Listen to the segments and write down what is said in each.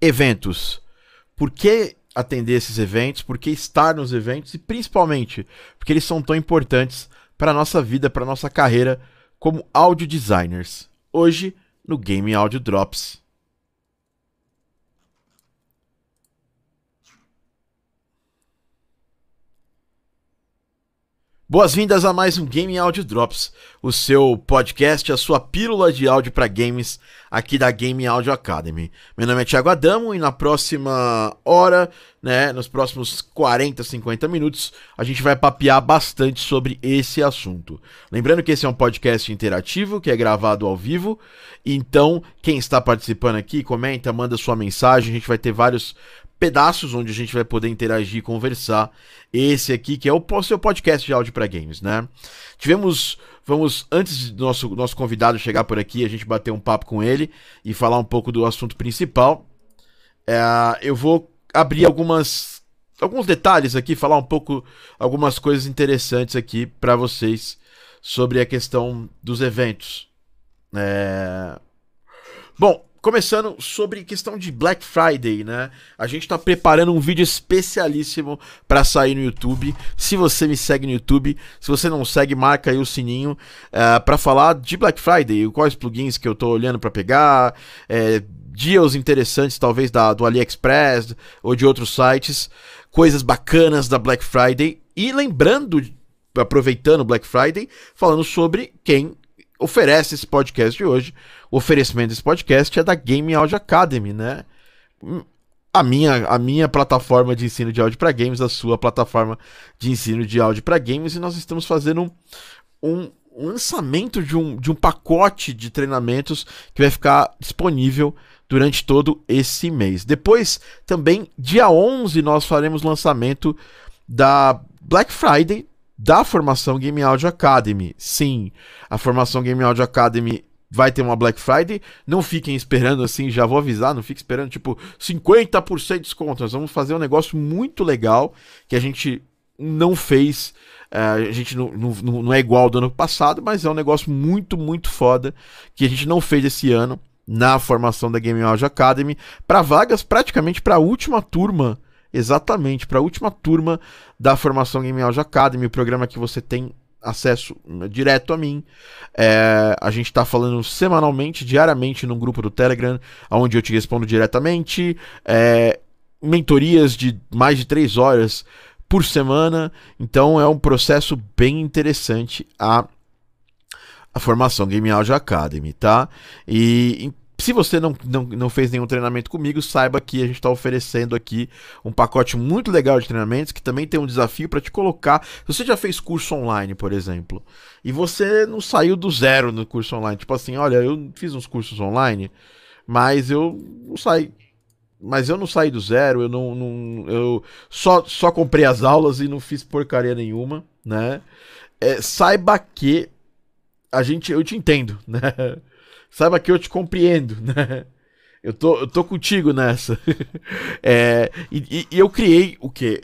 eventos. Por que atender esses eventos? Por que estar nos eventos? E principalmente, porque eles são tão importantes para a nossa vida, para a nossa carreira como audio designers. Hoje, no Game Audio Drops. Boas-vindas a mais um Game Audio Drops, o seu podcast, a sua pílula de áudio para games aqui da Game Audio Academy. Meu nome é Thiago Adamo e na próxima hora, né, nos próximos 40, 50 minutos, a gente vai papear bastante sobre esse assunto. Lembrando que esse é um podcast interativo, que é gravado ao vivo, então quem está participando aqui, comenta, manda sua mensagem, a gente vai ter vários pedaços onde a gente vai poder interagir, conversar. Esse aqui que é o seu podcast de áudio para games, né? Tivemos, vamos antes do nosso nosso convidado chegar por aqui, a gente bater um papo com ele e falar um pouco do assunto principal. É, eu vou abrir algumas alguns detalhes aqui, falar um pouco algumas coisas interessantes aqui para vocês sobre a questão dos eventos. É... Bom, Começando sobre questão de Black Friday, né? A gente tá preparando um vídeo especialíssimo para sair no YouTube. Se você me segue no YouTube, se você não segue, marca aí o sininho uh, eh, para falar de Black Friday, quais plugins que eu tô olhando para pegar, é, deals interessantes talvez da, do AliExpress ou de outros sites, coisas bacanas da Black Friday e lembrando, aproveitando Black Friday, falando sobre quem oferece esse podcast de hoje. O oferecimento desse podcast é da Game Audio Academy, né? A minha, a minha plataforma de ensino de áudio para games, a sua plataforma de ensino de áudio para games, e nós estamos fazendo um, um lançamento de um, de um pacote de treinamentos que vai ficar disponível durante todo esse mês. Depois, também, dia 11, nós faremos lançamento da Black Friday da formação Game Audio Academy. Sim, a formação Game Audio Academy vai ter uma Black Friday. Não fiquem esperando assim, já vou avisar, não fiquem esperando tipo 50% de desconto. Nós vamos fazer um negócio muito legal que a gente não fez. Uh, a gente não, não, não é igual do ano passado, mas é um negócio muito, muito foda que a gente não fez esse ano na formação da Game Audio Academy para vagas praticamente para a última turma exatamente para a última turma da formação Game Audio Academy, o programa que você tem acesso né, direto a mim. É, a gente está falando semanalmente, diariamente, num grupo do Telegram, onde eu te respondo diretamente. É, mentorias de mais de três horas por semana. Então é um processo bem interessante a a formação Game Audio Academy, tá? E se você não, não, não fez nenhum treinamento comigo, saiba que a gente está oferecendo aqui um pacote muito legal de treinamentos que também tem um desafio para te colocar. Se você já fez curso online, por exemplo, e você não saiu do zero no curso online, tipo assim, olha, eu fiz uns cursos online, mas eu não saí. Mas eu não saí do zero, eu não. não eu só, só comprei as aulas e não fiz porcaria nenhuma, né? É, saiba que a gente, eu te entendo, né? Saiba que eu te compreendo, né? Eu tô, eu tô contigo nessa. é, e, e, eu criei o quê?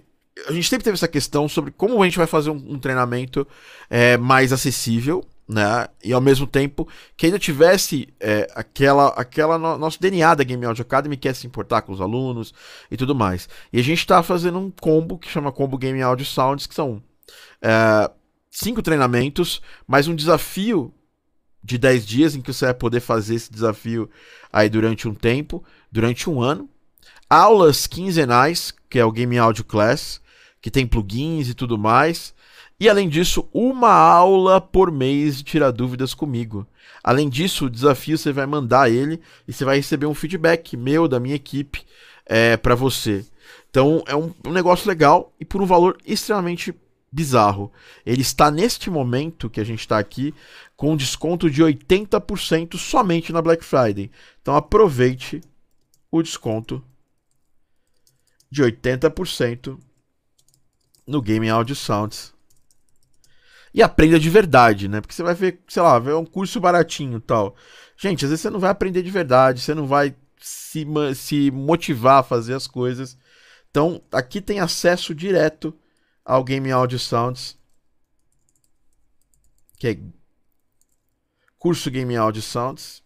A gente sempre teve essa questão sobre como a gente vai fazer um, um treinamento é, mais acessível, né? E ao mesmo tempo que ainda tivesse é, aquela, aquela no, nosso DNA da Game Audio Academy, que é se importar com os alunos e tudo mais. E a gente está fazendo um combo que chama Combo Game Audio Sounds, que são é, cinco treinamentos, mais um desafio de 10 dias em que você vai poder fazer esse desafio aí durante um tempo, durante um ano. Aulas quinzenais, que é o Game Audio Class, que tem plugins e tudo mais. E além disso, uma aula por mês de tirar dúvidas comigo. Além disso, o desafio você vai mandar ele e você vai receber um feedback meu, da minha equipe, é, para você. Então é um, um negócio legal e por um valor extremamente bizarro. Ele está neste momento que a gente está aqui com desconto de 80% somente na Black Friday. Então aproveite o desconto de 80% no Game Audio Sounds. E aprenda de verdade, né? Porque você vai ver, sei lá, ver um curso baratinho tal. Gente, às vezes você não vai aprender de verdade, você não vai se, se motivar a fazer as coisas. Então, aqui tem acesso direto ao Game Audio Sounds, que é curso Game Audio Sounds.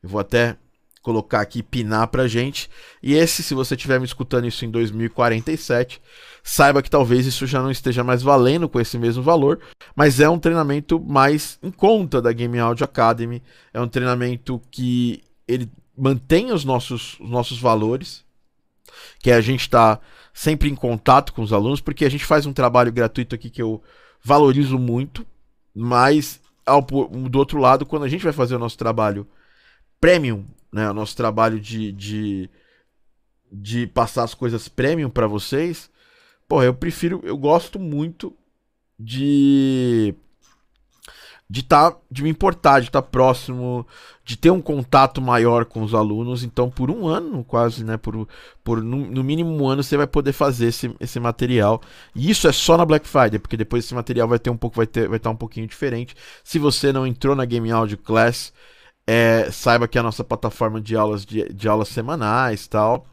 Eu vou até colocar aqui, pinar pra gente. E esse, se você estiver me escutando isso em 2047, saiba que talvez isso já não esteja mais valendo com esse mesmo valor, mas é um treinamento mais em conta da Game Audio Academy. É um treinamento que ele mantém os nossos, os nossos valores, que é a gente está sempre em contato com os alunos, porque a gente faz um trabalho gratuito aqui que eu valorizo muito, mas ao, do outro lado, quando a gente vai fazer o nosso trabalho premium, né, o nosso trabalho de, de, de passar as coisas premium para vocês, Pô, eu prefiro, eu gosto muito de de tá, de me importar, de estar tá próximo, de ter um contato maior com os alunos. Então, por um ano, quase, né? Por, por no, no, mínimo um ano, você vai poder fazer esse, esse material. E isso é só na Black Friday, porque depois esse material vai ter um pouco, vai ter, vai estar tá um pouquinho diferente. Se você não entrou na Game Audio Class, é, saiba que é a nossa plataforma de aulas de, de aulas semanais tal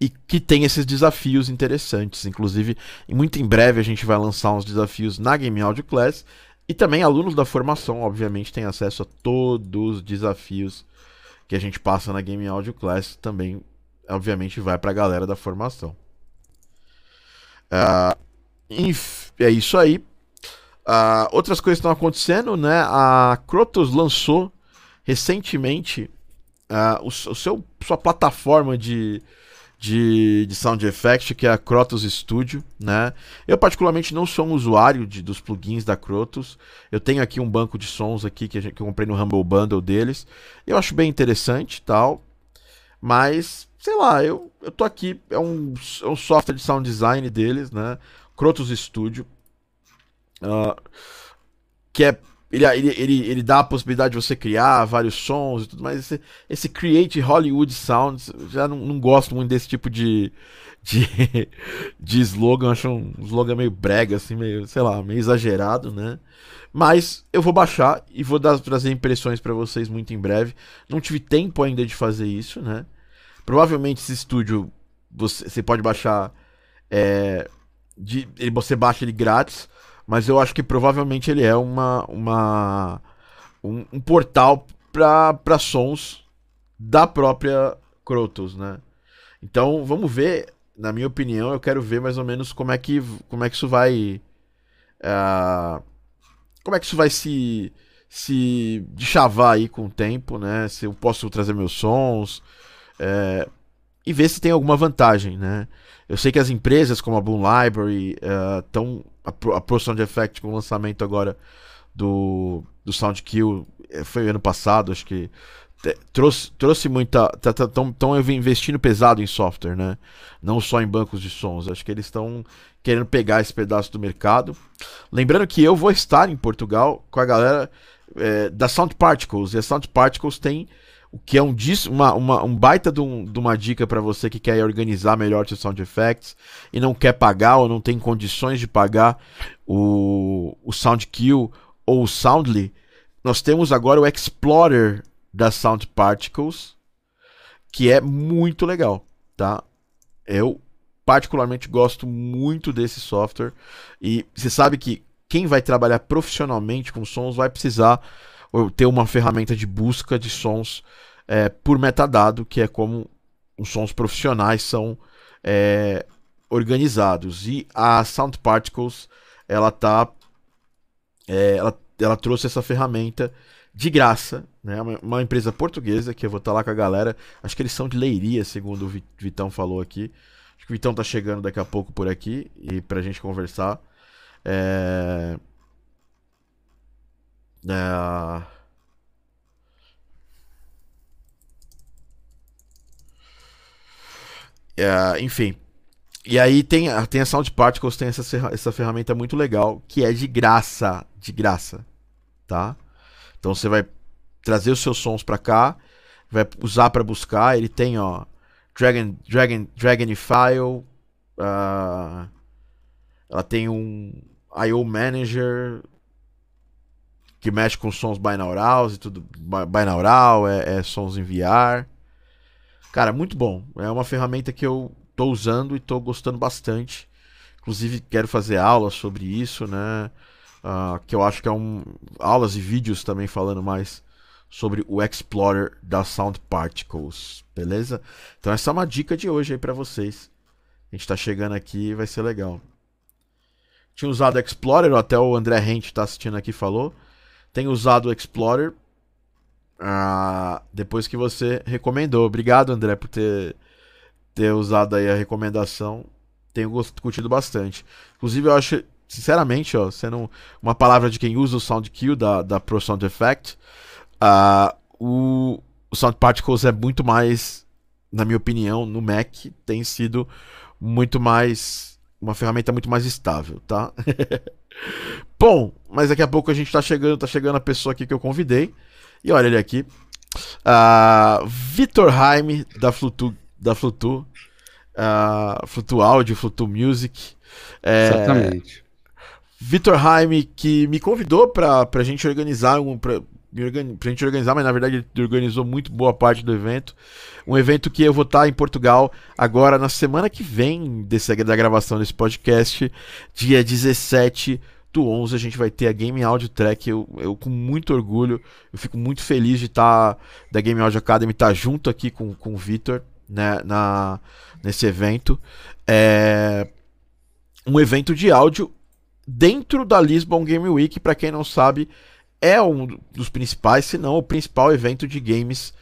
e que tem esses desafios interessantes. Inclusive, muito em breve a gente vai lançar uns desafios na Game Audio Class e também alunos da formação, obviamente, têm acesso a todos os desafios que a gente passa na Game Audio Class. Também, obviamente, vai para a galera da formação. Uh, é isso aí. Uh, outras coisas estão acontecendo, né? A Crotos lançou recentemente uh, o, o seu, sua plataforma de, de, de sound effect, que é a Crotos Studio, né? Eu particularmente não sou um usuário de, dos plugins da Crotos. Eu tenho aqui um banco de sons aqui que, gente, que eu comprei no Humble Bundle deles. Eu acho bem interessante, tal. Mas, sei lá, eu, eu tô aqui, é um, é um software de sound design deles, né? Crotos Studio. Uh, que é ele, ele, ele, ele, dá a possibilidade de você criar vários sons e tudo mais. Esse, esse Create Hollywood Sounds, já não, não gosto muito desse tipo de, de, de slogan. Acho um slogan meio brega, assim, meio, sei lá, meio exagerado, né? Mas eu vou baixar e vou dar, trazer impressões para vocês muito em breve. Não tive tempo ainda de fazer isso, né? Provavelmente esse estúdio você, você pode baixar. É, de, você baixa ele grátis mas eu acho que provavelmente ele é uma, uma um, um portal para sons da própria Crotos, né? Então vamos ver, na minha opinião, eu quero ver mais ou menos como é que, como é que isso vai. Uh, como é que isso vai se, se chavar aí com o tempo, né? Se eu posso trazer meus sons. É, e ver se tem alguma vantagem, né? Eu sei que as empresas como a Boom Library estão uh, a, a Pro Sound Effect com o lançamento agora do, do Soundkill eh, foi ano passado, acho que trouxe, trouxe muita. Estão tá, tá, investindo pesado em software, né? Não só em bancos de sons. Acho que eles estão querendo pegar esse pedaço do mercado. Lembrando que eu vou estar em Portugal com a galera é, da Sound Particles. E a Sound Particles tem o que é um, uma, uma, um baita de, um, de uma dica para você que quer organizar melhor seus sound effects e não quer pagar ou não tem condições de pagar o, o Soundkill ou o Soundly. Nós temos agora o Explorer da Sound Particles, que é muito legal, tá? Eu particularmente gosto muito desse software e você sabe que quem vai trabalhar profissionalmente com sons vai precisar ter uma ferramenta de busca de sons é, por metadado, que é como os sons profissionais são é, organizados. E a Sound Particles ela tá, é, ela, ela trouxe essa ferramenta de graça, né? Uma, empresa portuguesa que eu vou estar tá lá com a galera. Acho que eles são de Leiria, segundo o Vitão falou aqui. Acho que o Vitão tá chegando daqui a pouco por aqui e pra gente conversar. É... É... É, enfim. E aí tem, tem a Sound Particles, tem essa, essa ferramenta muito legal, que é de graça. De graça. Tá? Então você vai trazer os seus sons para cá, vai usar para buscar. Ele tem, ó, Dragon, Dragon, Dragonify. Uh, ela tem um I.O. Manager que mexe com sons binaurals e tudo. Binaural, é, é sons em VR. Cara, muito bom. É uma ferramenta que eu tô usando e tô gostando bastante. Inclusive, quero fazer aulas sobre isso, né? Uh, que eu acho que é um. Aulas e vídeos também falando mais sobre o Explorer da Sound Particles, beleza? Então essa é uma dica de hoje aí para vocês. A gente tá chegando aqui e vai ser legal. Tinha usado Explorer, até o André Rente tá assistindo aqui falou. Tem usado o Explorer ah, depois que você recomendou. Obrigado, André, por ter, ter usado aí a recomendação. Tenho curtido bastante. Inclusive, eu acho, sinceramente, ó, sendo uma palavra de quem usa o SoundQ da, da Pro Sound Effect, uh, o, o Sound Particles é muito mais, na minha opinião, no Mac, tem sido muito mais. Uma ferramenta muito mais estável, tá? Bom, mas daqui a pouco a gente tá chegando, tá chegando a pessoa aqui que eu convidei. E olha ele aqui. Uh, Vitor Haim, da Flutu, da Flutu, uh, Flutu Audio, Flutu Music. É, Exatamente. Vitor Haim, que me convidou para a gente organizar um. Pra, pra gente organizar, mas na verdade ele organizou muito boa parte do evento. Um evento que eu vou estar em Portugal agora na semana que vem desse, da gravação desse podcast, dia 17 do 11 a gente vai ter a Game Audio Track. Eu, eu com muito orgulho, eu fico muito feliz de estar da Game Audio Academy estar junto aqui com, com o Vitor né, na, nesse evento. É um evento de áudio dentro da Lisbon Game Week, para quem não sabe, é um dos principais, se não o principal evento de games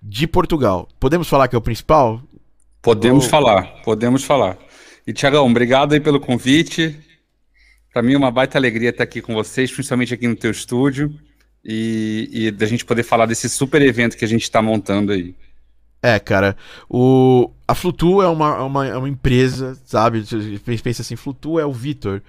de Portugal. Podemos falar que é o principal? Podemos Ou... falar, podemos falar. E Tiagão, obrigado aí pelo convite. Para mim é uma baita alegria estar aqui com vocês, principalmente aqui no teu estúdio, e, e da gente poder falar desse super evento que a gente está montando aí. É, cara, o, a Flutu é uma, é uma, é uma empresa, sabe? Pensa assim, Flutu é o Vitor.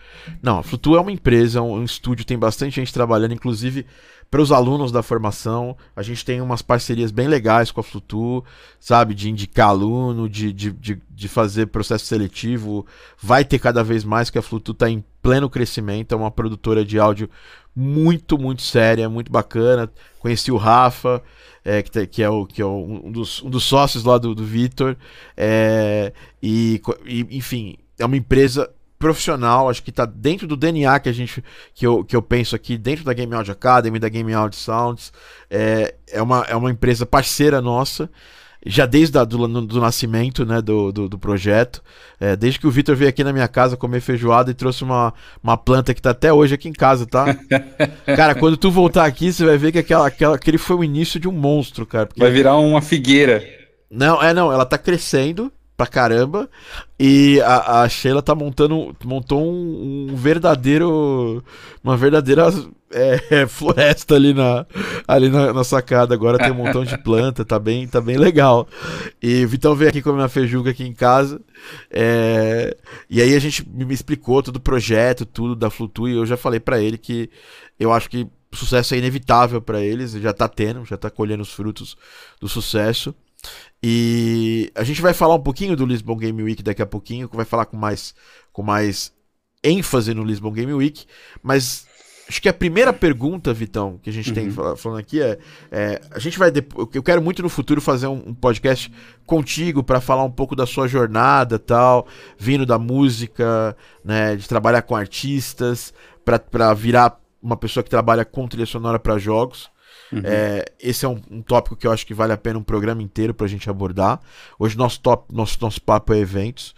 Não, a Flutu é uma empresa, um, um estúdio, tem bastante gente trabalhando, inclusive para os alunos da formação. A gente tem umas parcerias bem legais com a Flutu, sabe? De indicar aluno, de, de, de, de fazer processo seletivo. Vai ter cada vez mais, que a Flutu está em pleno crescimento, é uma produtora de áudio muito, muito séria, muito bacana. Conheci o Rafa é, que, que, é, o, que é um, dos, um dos sócios lá do, do Vitor. É, e, e, enfim, é uma empresa profissional, acho que está dentro do DNA que a gente que eu, que eu penso aqui, dentro da Game Audio Academy, da Game Audio Sounds. É, é, uma, é uma empresa parceira nossa já desde a, do, do nascimento né, do, do, do projeto. É, desde que o Vitor veio aqui na minha casa comer feijoada e trouxe uma, uma planta que está até hoje aqui em casa, tá? cara, quando tu voltar aqui, você vai ver que aquela, aquela, aquele foi o início de um monstro, cara. Vai virar uma figueira. Não, é não, ela tá crescendo pra caramba. E a, a Sheila tá montando. Montou um, um verdadeiro. Uma verdadeira é, é, floresta ali na, ali na, na, sacada. Agora tem um montão de planta, tá bem, tá bem legal. E o Vitão veio aqui comer uma feijuca aqui em casa. É, e aí a gente me explicou todo o projeto, tudo da Flutu. E eu já falei para ele que eu acho que sucesso é inevitável para eles. Já tá tendo, já tá colhendo os frutos do sucesso. E a gente vai falar um pouquinho do Lisbon Game Week daqui a pouquinho, vai falar com mais, com mais ênfase no Lisbon Game Week, mas acho que a primeira pergunta, Vitão, que a gente uhum. tem falando aqui é, é, a gente vai eu quero muito no futuro fazer um, um podcast contigo para falar um pouco da sua jornada, tal, vindo da música, né, de trabalhar com artistas, para virar uma pessoa que trabalha com trilha sonora para jogos. Uhum. É, esse é um, um, tópico que eu acho que vale a pena um programa inteiro pra gente abordar. Hoje nosso, top, nosso, nosso papo é eventos.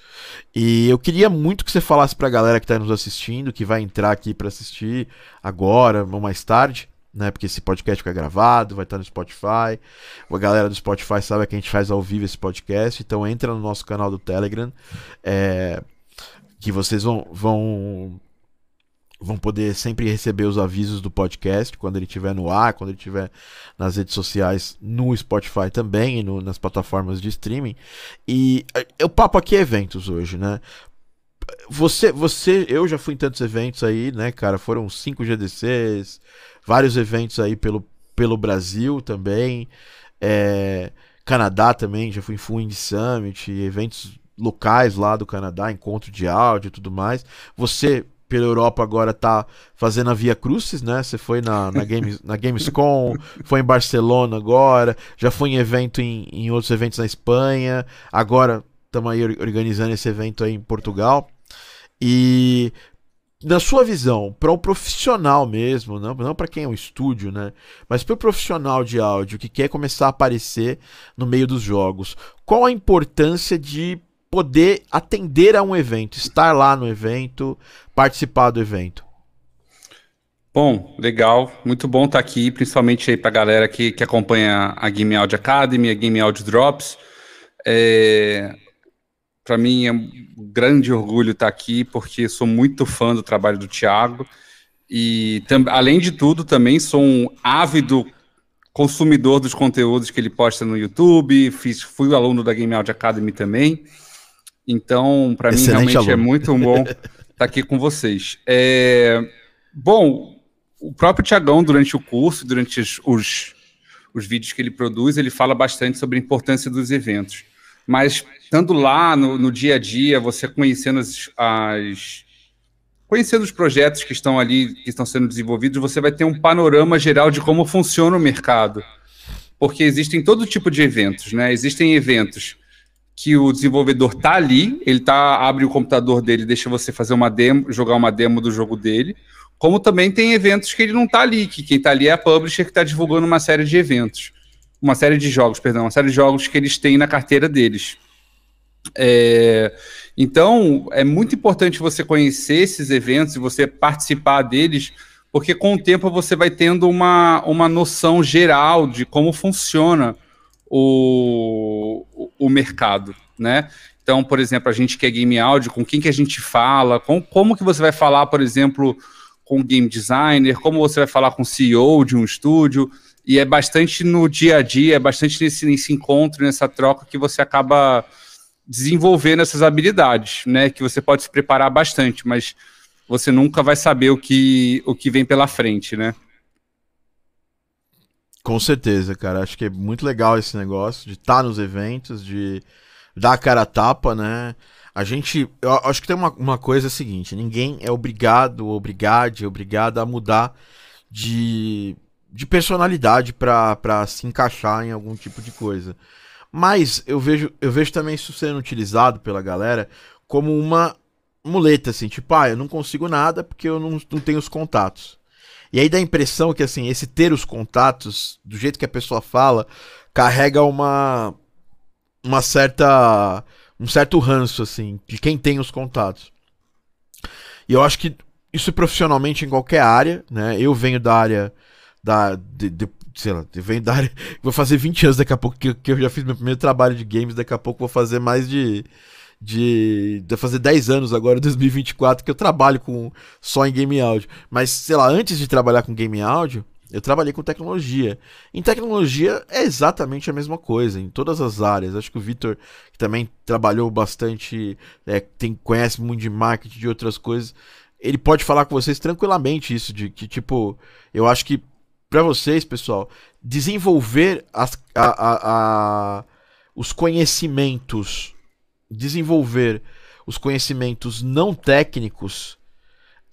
E eu queria muito que você falasse pra galera que tá nos assistindo, que vai entrar aqui para assistir agora ou mais tarde. Né, porque esse podcast fica gravado, vai estar no Spotify. A galera do Spotify sabe que a gente faz ao vivo esse podcast, então entra no nosso canal do Telegram, é, que vocês vão, vão vão poder sempre receber os avisos do podcast quando ele estiver no ar, quando ele estiver nas redes sociais, no Spotify também e no, nas plataformas de streaming. E é, o papo aqui é eventos hoje, né? Você, você, eu já fui em tantos eventos aí, né, cara? Foram cinco GDCs, vários eventos aí pelo, pelo Brasil também, é, Canadá também, já fui em Fund Summit, eventos locais lá do Canadá, encontro de áudio e tudo mais. Você pela Europa agora tá fazendo a Via Crucis, né? Você foi na, na, Games, na Gamescom, foi em Barcelona agora, já foi em evento em, em outros eventos na Espanha, agora estamos aí organizando esse evento aí em Portugal. E na sua visão, para o profissional mesmo, não, não para quem é um estúdio, né? Mas para o profissional de áudio que quer começar a aparecer no meio dos jogos, qual a importância de poder atender a um evento, estar lá no evento, participar do evento? Bom, legal, muito bom estar aqui, principalmente aí para a galera que, que acompanha a Game Audio Academy, a Game Audio Drops. É, para mim é um grande orgulho estar aqui, porque sou muito fã do trabalho do Thiago. E, além de tudo, também sou um ávido consumidor dos conteúdos que ele posta no YouTube. Fiz, fui aluno da Game Audio Academy também. Então, para mim, realmente é aluno. é muito bom estar aqui com vocês. É, bom, o próprio Tiagão, durante o curso, durante os, os, os vídeos que ele produz, ele fala bastante sobre a importância dos eventos mas estando lá no, no dia a dia, você conhecendo as, as, conhecendo os projetos que estão ali, que estão sendo desenvolvidos, você vai ter um panorama geral de como funciona o mercado. Porque existem todo tipo de eventos, né? Existem eventos que o desenvolvedor tá ali, ele tá abre o computador dele, deixa você fazer uma demo, jogar uma demo do jogo dele. Como também tem eventos que ele não tá ali, que quem tá ali é a publisher que está divulgando uma série de eventos uma série de jogos, perdão, uma série de jogos que eles têm na carteira deles. É, então, é muito importante você conhecer esses eventos e você participar deles, porque com o tempo você vai tendo uma, uma noção geral de como funciona o, o mercado, né? Então, por exemplo, a gente que é game audio, com quem que a gente fala, com, como que você vai falar, por exemplo, com game designer, como você vai falar com CEO de um estúdio, e é bastante no dia a dia, é bastante nesse, nesse encontro, nessa troca que você acaba desenvolvendo essas habilidades, né? Que você pode se preparar bastante, mas você nunca vai saber o que, o que vem pela frente, né? Com certeza, cara. Acho que é muito legal esse negócio de estar tá nos eventos, de dar a cara a tapa, né? A gente. Eu acho que tem uma, uma coisa seguinte: ninguém é obrigado, obrigado, obrigado a mudar de de personalidade para se encaixar em algum tipo de coisa. Mas eu vejo, eu vejo também isso sendo utilizado pela galera como uma muleta, assim, tipo, ah, eu não consigo nada porque eu não, não tenho os contatos. E aí dá a impressão que, assim, esse ter os contatos, do jeito que a pessoa fala, carrega uma. uma certa. um certo ranço, assim, de quem tem os contatos. E eu acho que isso profissionalmente em qualquer área, né? Eu venho da área da. De, de, sei lá, vem da área. Vou fazer 20 anos daqui a pouco que, que eu já fiz meu primeiro trabalho de games, daqui a pouco vou fazer mais de. De, de fazer 10 anos agora, 2024, que eu trabalho com só em game áudio. Mas, sei lá, antes de trabalhar com game áudio, eu trabalhei com tecnologia. Em tecnologia é exatamente a mesma coisa, em todas as áreas. Acho que o Vitor, que também trabalhou bastante, é, tem, conhece muito de marketing, de outras coisas, ele pode falar com vocês tranquilamente isso, de que, tipo, eu acho que para vocês, pessoal, desenvolver as, a, a, a, os conhecimentos, desenvolver os conhecimentos não técnicos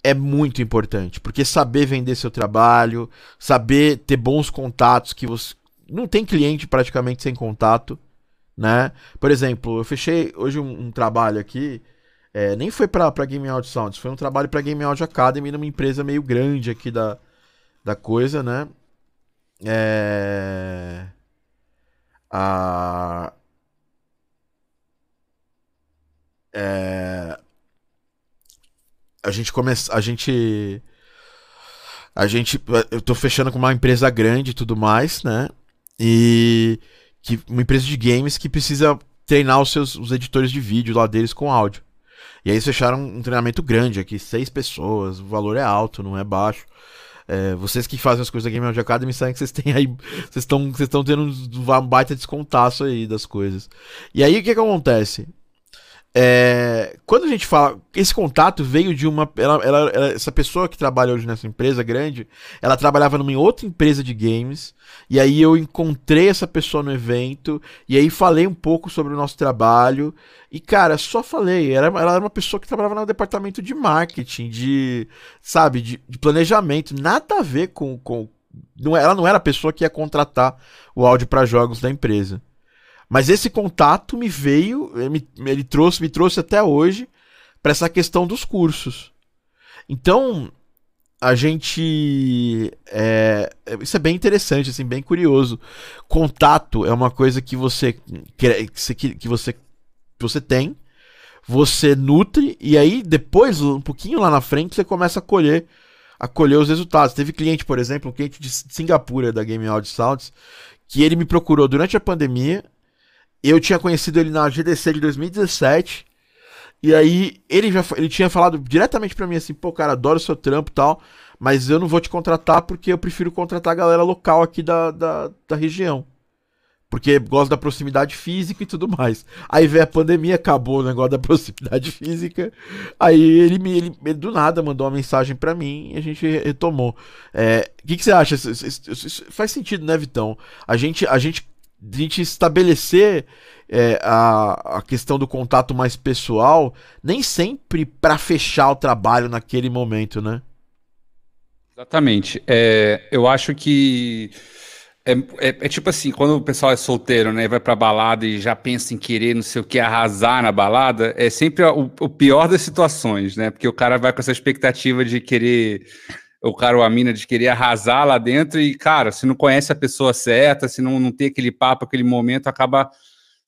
é muito importante, porque saber vender seu trabalho, saber ter bons contatos que você não tem cliente praticamente sem contato, né? Por exemplo, eu fechei hoje um, um trabalho aqui, é, nem foi para Game Audio Sounds, foi um trabalho para Game Audio Academy numa empresa meio grande aqui da, da coisa, né? É... A... É... A gente começa, a gente a gente eu tô fechando com uma empresa grande e tudo mais, né? E que uma empresa de games que precisa treinar os seus os editores de vídeo lá deles com áudio. E aí eles fecharam um treinamento grande aqui, seis pessoas, o valor é alto, não é baixo. É, vocês que fazem as coisas da Game Audio Academy sabem que vocês têm aí. Vocês estão tendo um baita descontaço aí das coisas. E aí o que, que acontece? É, quando a gente fala, esse contato veio de uma. Ela, ela, ela, essa pessoa que trabalha hoje nessa empresa grande, ela trabalhava numa outra empresa de games. E aí eu encontrei essa pessoa no evento. E aí falei um pouco sobre o nosso trabalho. E, cara, só falei. Ela, ela era uma pessoa que trabalhava no departamento de marketing, de. Sabe, de, de planejamento. Nada a ver com. com não, ela não era a pessoa que ia contratar o áudio para jogos da empresa. Mas esse contato me veio, ele, me, ele trouxe, me trouxe até hoje para essa questão dos cursos. Então, a gente. É, isso é bem interessante, assim, bem curioso. Contato é uma coisa que você, que, que você, que você tem, você nutre, e aí depois, um pouquinho lá na frente, você começa a colher, a colher os resultados. Teve cliente, por exemplo, um cliente de Singapura da Game Audio Sounds, que ele me procurou durante a pandemia. Eu tinha conhecido ele na GDC de 2017. E aí ele já ele tinha falado diretamente para mim assim, pô, cara, adoro o seu trampo e tal, mas eu não vou te contratar porque eu prefiro contratar a galera local aqui da, da, da região. Porque gosto da proximidade física e tudo mais. Aí veio a pandemia, acabou o negócio da proximidade física. Aí ele me ele, ele do nada mandou uma mensagem para mim e a gente retomou. O é, que, que você acha? Isso, isso, isso faz sentido, né, Vitão? A gente, a gente, a gente estabelecer é, a, a questão do contato mais pessoal, nem sempre para fechar o trabalho naquele momento, né? Exatamente. É, eu acho que é, é, é, tipo assim, quando o pessoal é solteiro, né, vai pra balada e já pensa em querer, não sei o que, arrasar na balada, é sempre o, o pior das situações, né? Porque o cara vai com essa expectativa de querer, o cara ou a mina de querer arrasar lá dentro e, cara, se não conhece a pessoa certa, se não, não tem aquele papo, aquele momento, acaba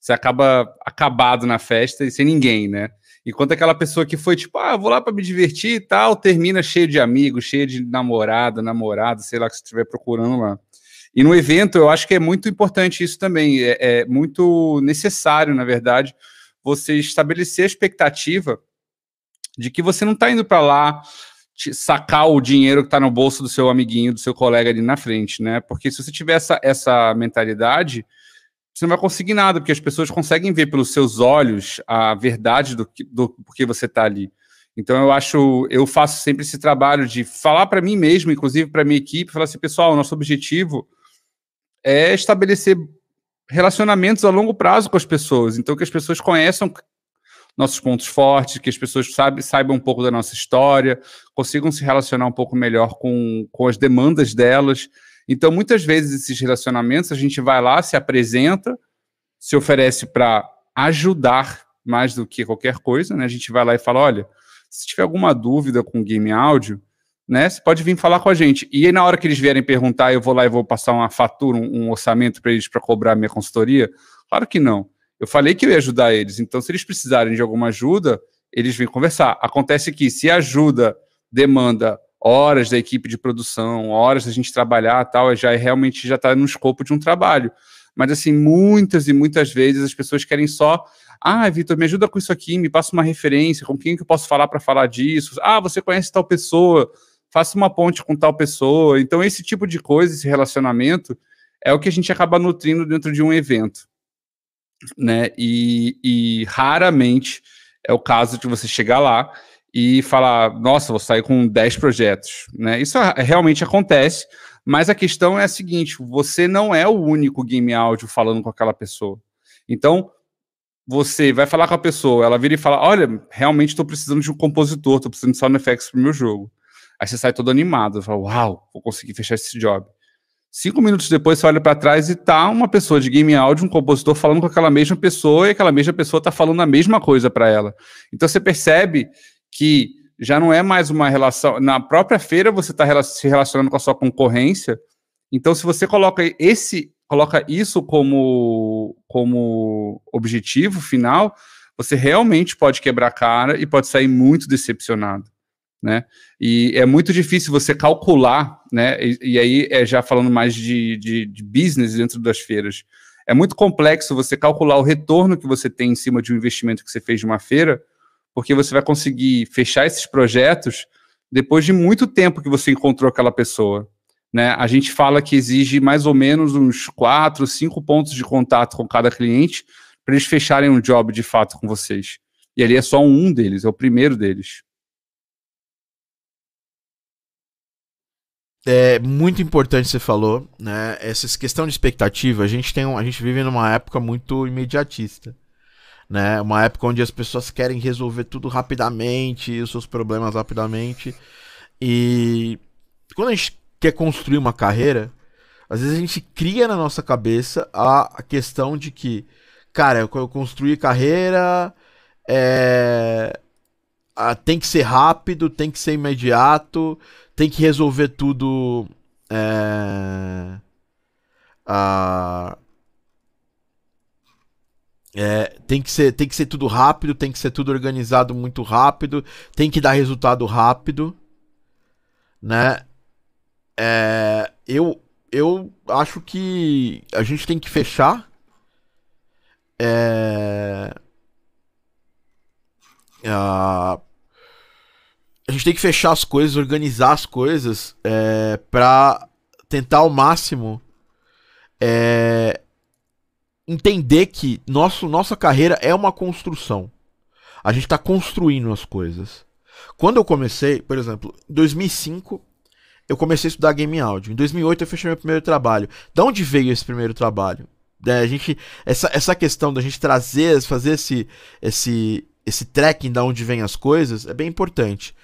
você acaba acabado na festa e sem ninguém, né? Enquanto aquela pessoa que foi tipo, ah, vou lá para me divertir e tal, termina cheio de amigos, cheio de namorada, namorado, sei lá que você estiver procurando lá. E no evento, eu acho que é muito importante isso também, é, é muito necessário, na verdade, você estabelecer a expectativa de que você não está indo para lá sacar o dinheiro que está no bolso do seu amiguinho, do seu colega ali na frente, né? Porque se você tiver essa, essa mentalidade, você não vai conseguir nada, porque as pessoas conseguem ver pelos seus olhos a verdade do, do porquê você está ali. Então eu acho, eu faço sempre esse trabalho de falar para mim mesmo, inclusive para minha equipe, falar assim, pessoal, nosso objetivo é estabelecer relacionamentos a longo prazo com as pessoas. Então que as pessoas conheçam nossos pontos fortes, que as pessoas saibam, saibam um pouco da nossa história, consigam se relacionar um pouco melhor com, com as demandas delas. Então, muitas vezes, esses relacionamentos, a gente vai lá, se apresenta, se oferece para ajudar mais do que qualquer coisa, né? A gente vai lá e fala: olha, se tiver alguma dúvida com game áudio, né? Você pode vir falar com a gente. E aí, na hora que eles vierem perguntar, eu vou lá e vou passar uma fatura, um, um orçamento para eles para cobrar minha consultoria? Claro que não. Eu falei que eu ia ajudar eles. Então, se eles precisarem de alguma ajuda, eles vêm conversar. Acontece que se a ajuda demanda horas da equipe de produção, horas da gente trabalhar tal, já é, realmente já está no escopo de um trabalho. Mas assim, muitas e muitas vezes as pessoas querem só, ah, Vitor, me ajuda com isso aqui, me passa uma referência, com quem que eu posso falar para falar disso? Ah, você conhece tal pessoa, faça uma ponte com tal pessoa. Então esse tipo de coisa, esse relacionamento, é o que a gente acaba nutrindo dentro de um evento, né? E, e raramente é o caso de você chegar lá e falar, nossa, vou sair com 10 projetos, né? Isso realmente acontece, mas a questão é a seguinte, você não é o único game áudio falando com aquela pessoa. Então, você vai falar com a pessoa, ela vira e fala, olha, realmente estou precisando de um compositor, estou precisando de sound effects para o meu jogo. Aí você sai todo animado, fala, uau, vou conseguir fechar esse job. Cinco minutos depois você olha para trás e tá uma pessoa de game áudio, um compositor falando com aquela mesma pessoa e aquela mesma pessoa tá falando a mesma coisa para ela. Então você percebe que já não é mais uma relação. Na própria feira você está se relacionando com a sua concorrência. Então, se você coloca esse, coloca isso como, como objetivo final, você realmente pode quebrar a cara e pode sair muito decepcionado. Né? E é muito difícil você calcular, né? E, e aí é já falando mais de, de, de business dentro das feiras. É muito complexo você calcular o retorno que você tem em cima de um investimento que você fez de uma feira, porque você vai conseguir fechar esses projetos depois de muito tempo que você encontrou aquela pessoa. Né? A gente fala que exige mais ou menos uns quatro, cinco pontos de contato com cada cliente para eles fecharem um job de fato com vocês. E ali é só um deles, é o primeiro deles. É muito importante você falou, né? Essa questão de expectativa, a gente tem um, a gente vive numa época muito imediatista né? Uma época onde as pessoas querem resolver tudo rapidamente, os seus problemas rapidamente. E quando a gente quer construir uma carreira, às vezes a gente cria na nossa cabeça a, questão de que, cara, eu construí carreira, é... ah, tem que ser rápido, tem que ser imediato, tem que resolver tudo. É, ah, é, tem, que ser, tem que ser tudo rápido, tem que ser tudo organizado muito rápido, tem que dar resultado rápido, né? É, eu, eu acho que a gente tem que fechar. É, a, a gente tem que fechar as coisas, organizar as coisas é, para tentar ao máximo é, entender que nosso, nossa carreira é uma construção. A gente está construindo as coisas. Quando eu comecei, por exemplo, em 2005, eu comecei a estudar game audio. Em 2008 eu fechei meu primeiro trabalho. Da onde veio esse primeiro trabalho? É, a gente, essa, essa questão da gente trazer, fazer esse, esse, esse tracking da onde vem as coisas é bem importante.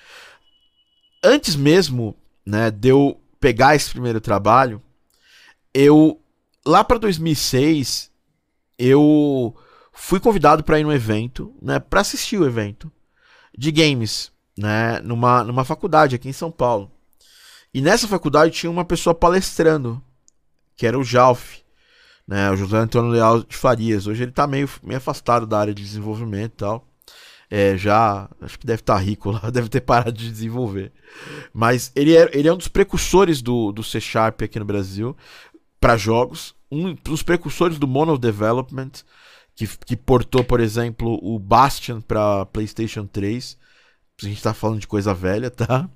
Antes mesmo, né, de eu pegar esse primeiro trabalho, eu lá para 2006 eu fui convidado para ir num evento, né, para assistir o evento de games, né, numa, numa faculdade aqui em São Paulo. E nessa faculdade tinha uma pessoa palestrando, que era o Jalf, né, o José Antônio Leal de Farias. Hoje ele está meio, meio afastado da área de desenvolvimento e tal. É, já, acho que deve estar tá rico lá, deve ter parado de desenvolver. Mas ele é, ele é um dos precursores do, do C Sharp aqui no Brasil para jogos, um dos precursores do Mono Development, que, que portou, por exemplo, o Bastion para PlayStation 3. A gente está falando de coisa velha, tá?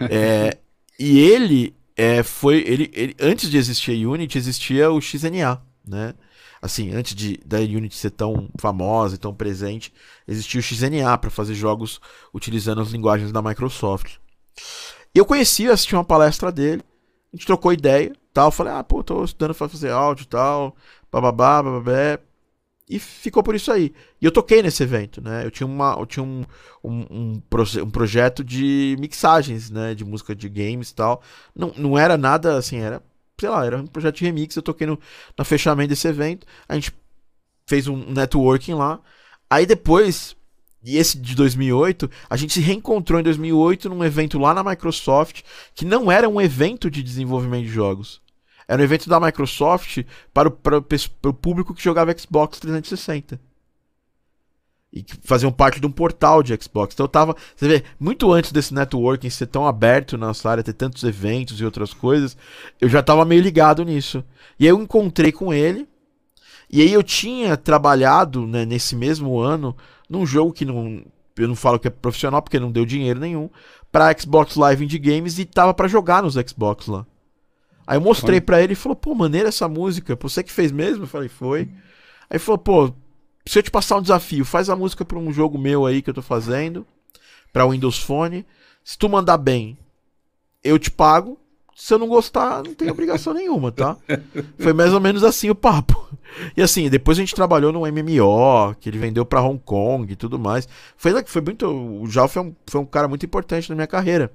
É, e ele é, foi. Ele, ele, antes de existir Unity, existia o XNA, né? Assim, antes de, da Unity ser tão famosa e tão presente, existia o XNA para fazer jogos utilizando as linguagens da Microsoft. Eu conheci, assisti uma palestra dele, a gente trocou ideia, tal. Falei, ah, pô, tô estudando pra fazer áudio tal, bababá, bababé. E ficou por isso aí. E eu toquei nesse evento, né? Eu tinha, uma, eu tinha um, um, um, um, projeto de mixagens, né? De música de games e tal. Não, não era nada assim, era, sei lá, era um projeto de remix. Eu toquei no, no fechamento desse evento. A gente fez um networking lá. Aí depois, e esse de 2008, a gente se reencontrou em 2008 num evento lá na Microsoft, que não era um evento de desenvolvimento de jogos. Era um evento da Microsoft para o, para, para o público que jogava Xbox 360. E que faziam parte de um portal de Xbox. Então eu tava. Você vê, muito antes desse networking ser tão aberto na nossa área, ter tantos eventos e outras coisas, eu já tava meio ligado nisso. E aí eu encontrei com ele. E aí eu tinha trabalhado né, nesse mesmo ano num jogo que não. Eu não falo que é profissional porque não deu dinheiro nenhum. Pra Xbox Live Indie Games e tava para jogar nos Xbox lá. Aí eu mostrei para ele e falou, pô, maneira essa música. Você que fez mesmo? Eu falei, foi. Aí ele falou, pô, se eu te passar um desafio, faz a música pra um jogo meu aí que eu tô fazendo, pra Windows Phone. Se tu mandar bem, eu te pago. Se eu não gostar, não tem obrigação nenhuma, tá? Foi mais ou menos assim o papo. E assim, depois a gente trabalhou no MMO, que ele vendeu para Hong Kong e tudo mais. Foi, foi muito. O Jal foi um, foi um cara muito importante na minha carreira.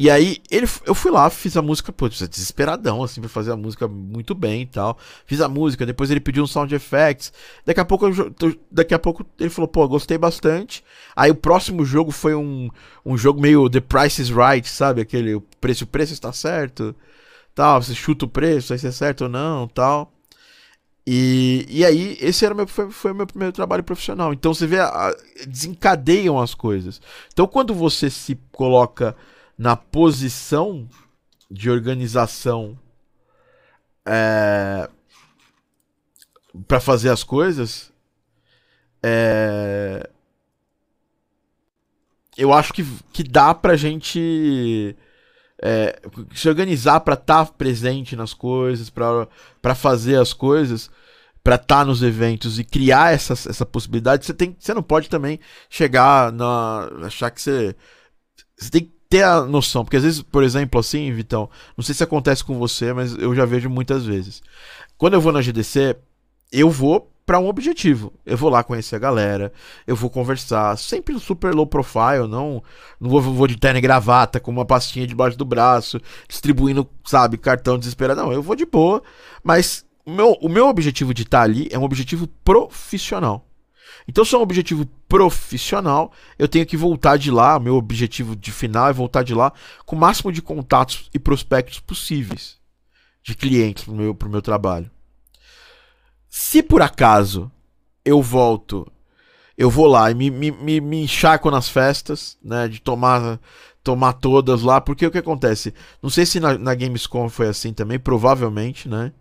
E aí, ele, eu fui lá, fiz a música, pô, desesperadão, assim, pra fazer a música muito bem e tal. Fiz a música, depois ele pediu um sound effects. Daqui a pouco, eu, daqui a pouco ele falou, pô, gostei bastante. Aí o próximo jogo foi um, um jogo meio The Price is Right, sabe? Aquele, o preço, o preço está certo, tal. Você chuta o preço, aí se é certo ou não, tal. E, e aí, esse era meu, foi, foi meu primeiro trabalho profissional. Então você vê, a, desencadeiam as coisas. Então quando você se coloca na posição de organização é, para fazer as coisas, é, eu acho que, que dá pra gente é, se organizar para estar tá presente nas coisas, para fazer as coisas, para estar tá nos eventos e criar essa, essa possibilidade, você, tem, você não pode também chegar na. achar que você. Você tem que ter a noção, porque às vezes, por exemplo, assim, Vitão, não sei se acontece com você, mas eu já vejo muitas vezes. Quando eu vou na GDC, eu vou para um objetivo. Eu vou lá conhecer a galera, eu vou conversar, sempre super low profile, não, não vou, vou de terno e gravata com uma pastinha debaixo do braço, distribuindo, sabe, cartão desesperado. Não, eu vou de boa, mas o meu, o meu objetivo de estar ali é um objetivo profissional. Então, se é um objetivo profissional, eu tenho que voltar de lá. Meu objetivo de final é voltar de lá com o máximo de contatos e prospectos possíveis de clientes para o meu, meu trabalho. Se por acaso eu volto, eu vou lá e me, me, me, me nas festas, né? De tomar tomar todas lá, porque o que acontece? Não sei se na, na Gamescom foi assim também, provavelmente, né?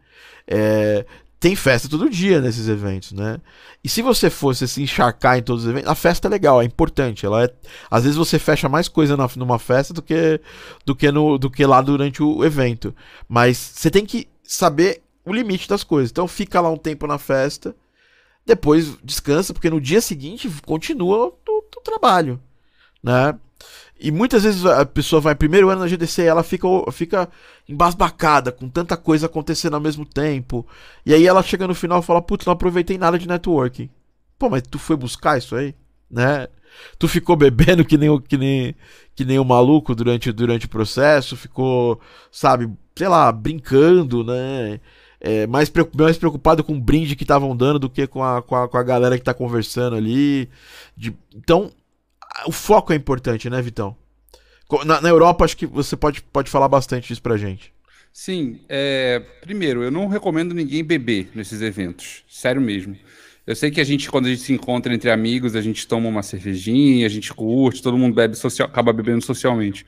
É, tem festa todo dia nesses eventos, né? E se você fosse se encharcar em todos os eventos, a festa é legal, é importante. Ela é, às vezes você fecha mais coisa na, numa festa do que do que no do que lá durante o evento. Mas você tem que saber o limite das coisas. Então fica lá um tempo na festa, depois descansa, porque no dia seguinte continua o, o trabalho, né? E muitas vezes a pessoa vai primeiro ano na GDC e ela fica, fica embasbacada com tanta coisa acontecendo ao mesmo tempo. E aí ela chega no final e fala: Putz, não aproveitei nada de networking. Pô, mas tu foi buscar isso aí? Né? Tu ficou bebendo que nem, que nem, que nem um maluco durante, durante o processo, ficou, sabe, sei lá, brincando, né? É, mais, mais preocupado com o brinde que estavam dando do que com a, com a, com a galera que tá conversando ali. De, então, o foco é importante, né, Vitão? Na, na, Europa, acho que você pode, pode falar bastante disso pra gente. Sim, é, primeiro, eu não recomendo ninguém beber nesses eventos, sério mesmo. Eu sei que a gente, quando a gente se encontra entre amigos, a gente toma uma cervejinha, a gente curte, todo mundo bebe social, acaba bebendo socialmente.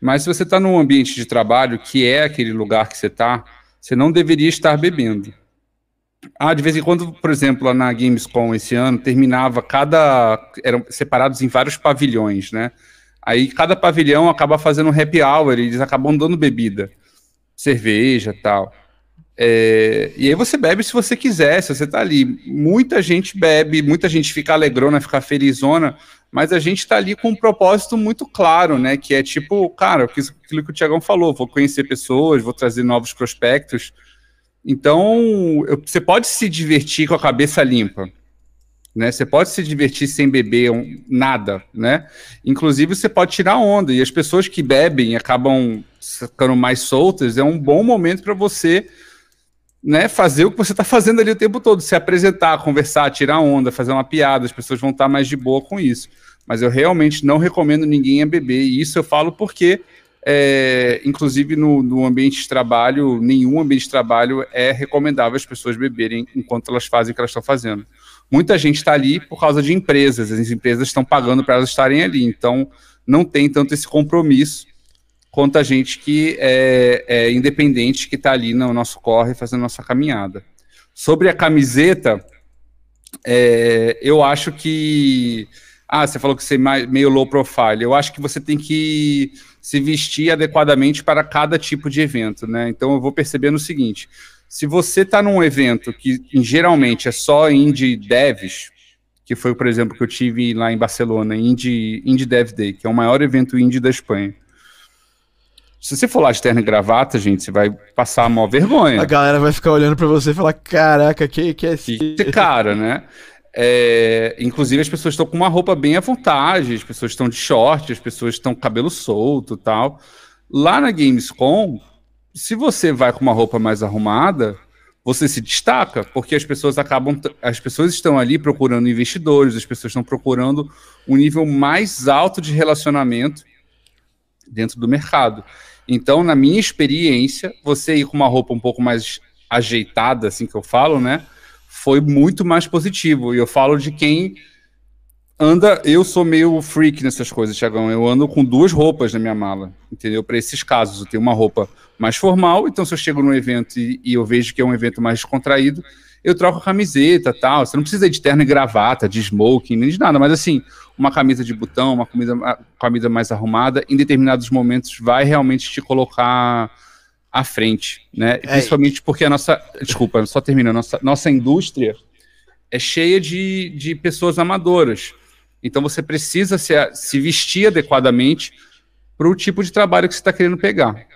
Mas se você está num ambiente de trabalho, que é aquele lugar que você está, você não deveria estar bebendo. Ah, de vez em quando, por exemplo, lá na Gamescom esse ano, terminava cada. eram separados em vários pavilhões, né? Aí cada pavilhão acaba fazendo um happy hour, eles acabam dando bebida, cerveja tal. É, e aí você bebe se você quiser, se você tá ali. Muita gente bebe, muita gente fica alegrona, fica felizona, mas a gente tá ali com um propósito muito claro, né? Que é tipo, cara, aquilo que o Tiagão falou, vou conhecer pessoas, vou trazer novos prospectos. Então, eu, você pode se divertir com a cabeça limpa, né? Você pode se divertir sem beber um, nada, né? Inclusive, você pode tirar onda. E as pessoas que bebem acabam ficando mais soltas, é um bom momento para você né, fazer o que você está fazendo ali o tempo todo, se apresentar, conversar, tirar onda, fazer uma piada, as pessoas vão estar mais de boa com isso. Mas eu realmente não recomendo ninguém a beber, e isso eu falo porque é, inclusive no, no, ambiente de trabalho, nenhum ambiente de trabalho é recomendável as pessoas beberem enquanto elas fazem o que elas estão fazendo. Muita gente está ali por causa de empresas, as empresas estão pagando para elas estarem ali, então não tem tanto esse compromisso quanto a gente que é, é independente, que está ali no nosso corre fazendo nossa caminhada. Sobre a camiseta, é, eu acho que. Ah, você falou que você é meio low profile. Eu acho que você tem que se vestir adequadamente para cada tipo de evento, né? Então eu vou percebendo o seguinte: se você está num evento que geralmente é só indie devs, que foi, por exemplo, que eu tive lá em Barcelona, Indie, indie Dev Day, que é o maior evento indie da Espanha. Se você for lá de terno e gravata, gente, você vai passar a maior vergonha. A galera vai ficar olhando para você e falar: caraca, que, que é esse? Que cara, né? É, inclusive, as pessoas estão com uma roupa bem à vontade, as pessoas estão de short, as pessoas estão com cabelo solto tal. Lá na Gamescom, se você vai com uma roupa mais arrumada, você se destaca, porque as pessoas acabam. As pessoas estão ali procurando investidores, as pessoas estão procurando um nível mais alto de relacionamento dentro do mercado. Então, na minha experiência, você ir com uma roupa um pouco mais ajeitada, assim que eu falo, né? Foi muito mais positivo. E eu falo de quem anda. Eu sou meio freak nessas coisas, Tiagão. Eu ando com duas roupas na minha mala, entendeu? Para esses casos. Eu tenho uma roupa mais formal, então se eu chego num evento e, e eu vejo que é um evento mais descontraído, eu troco a camiseta tal. Você não precisa de terno e gravata, de smoking, nem de nada, mas assim, uma camisa de botão, uma camisa, uma camisa mais arrumada, em determinados momentos vai realmente te colocar à frente, né? É, Principalmente porque a nossa, desculpa, só termina, nossa, nossa indústria é cheia de, de pessoas amadoras. Então você precisa se, se vestir adequadamente para o tipo de trabalho que você está querendo pegar.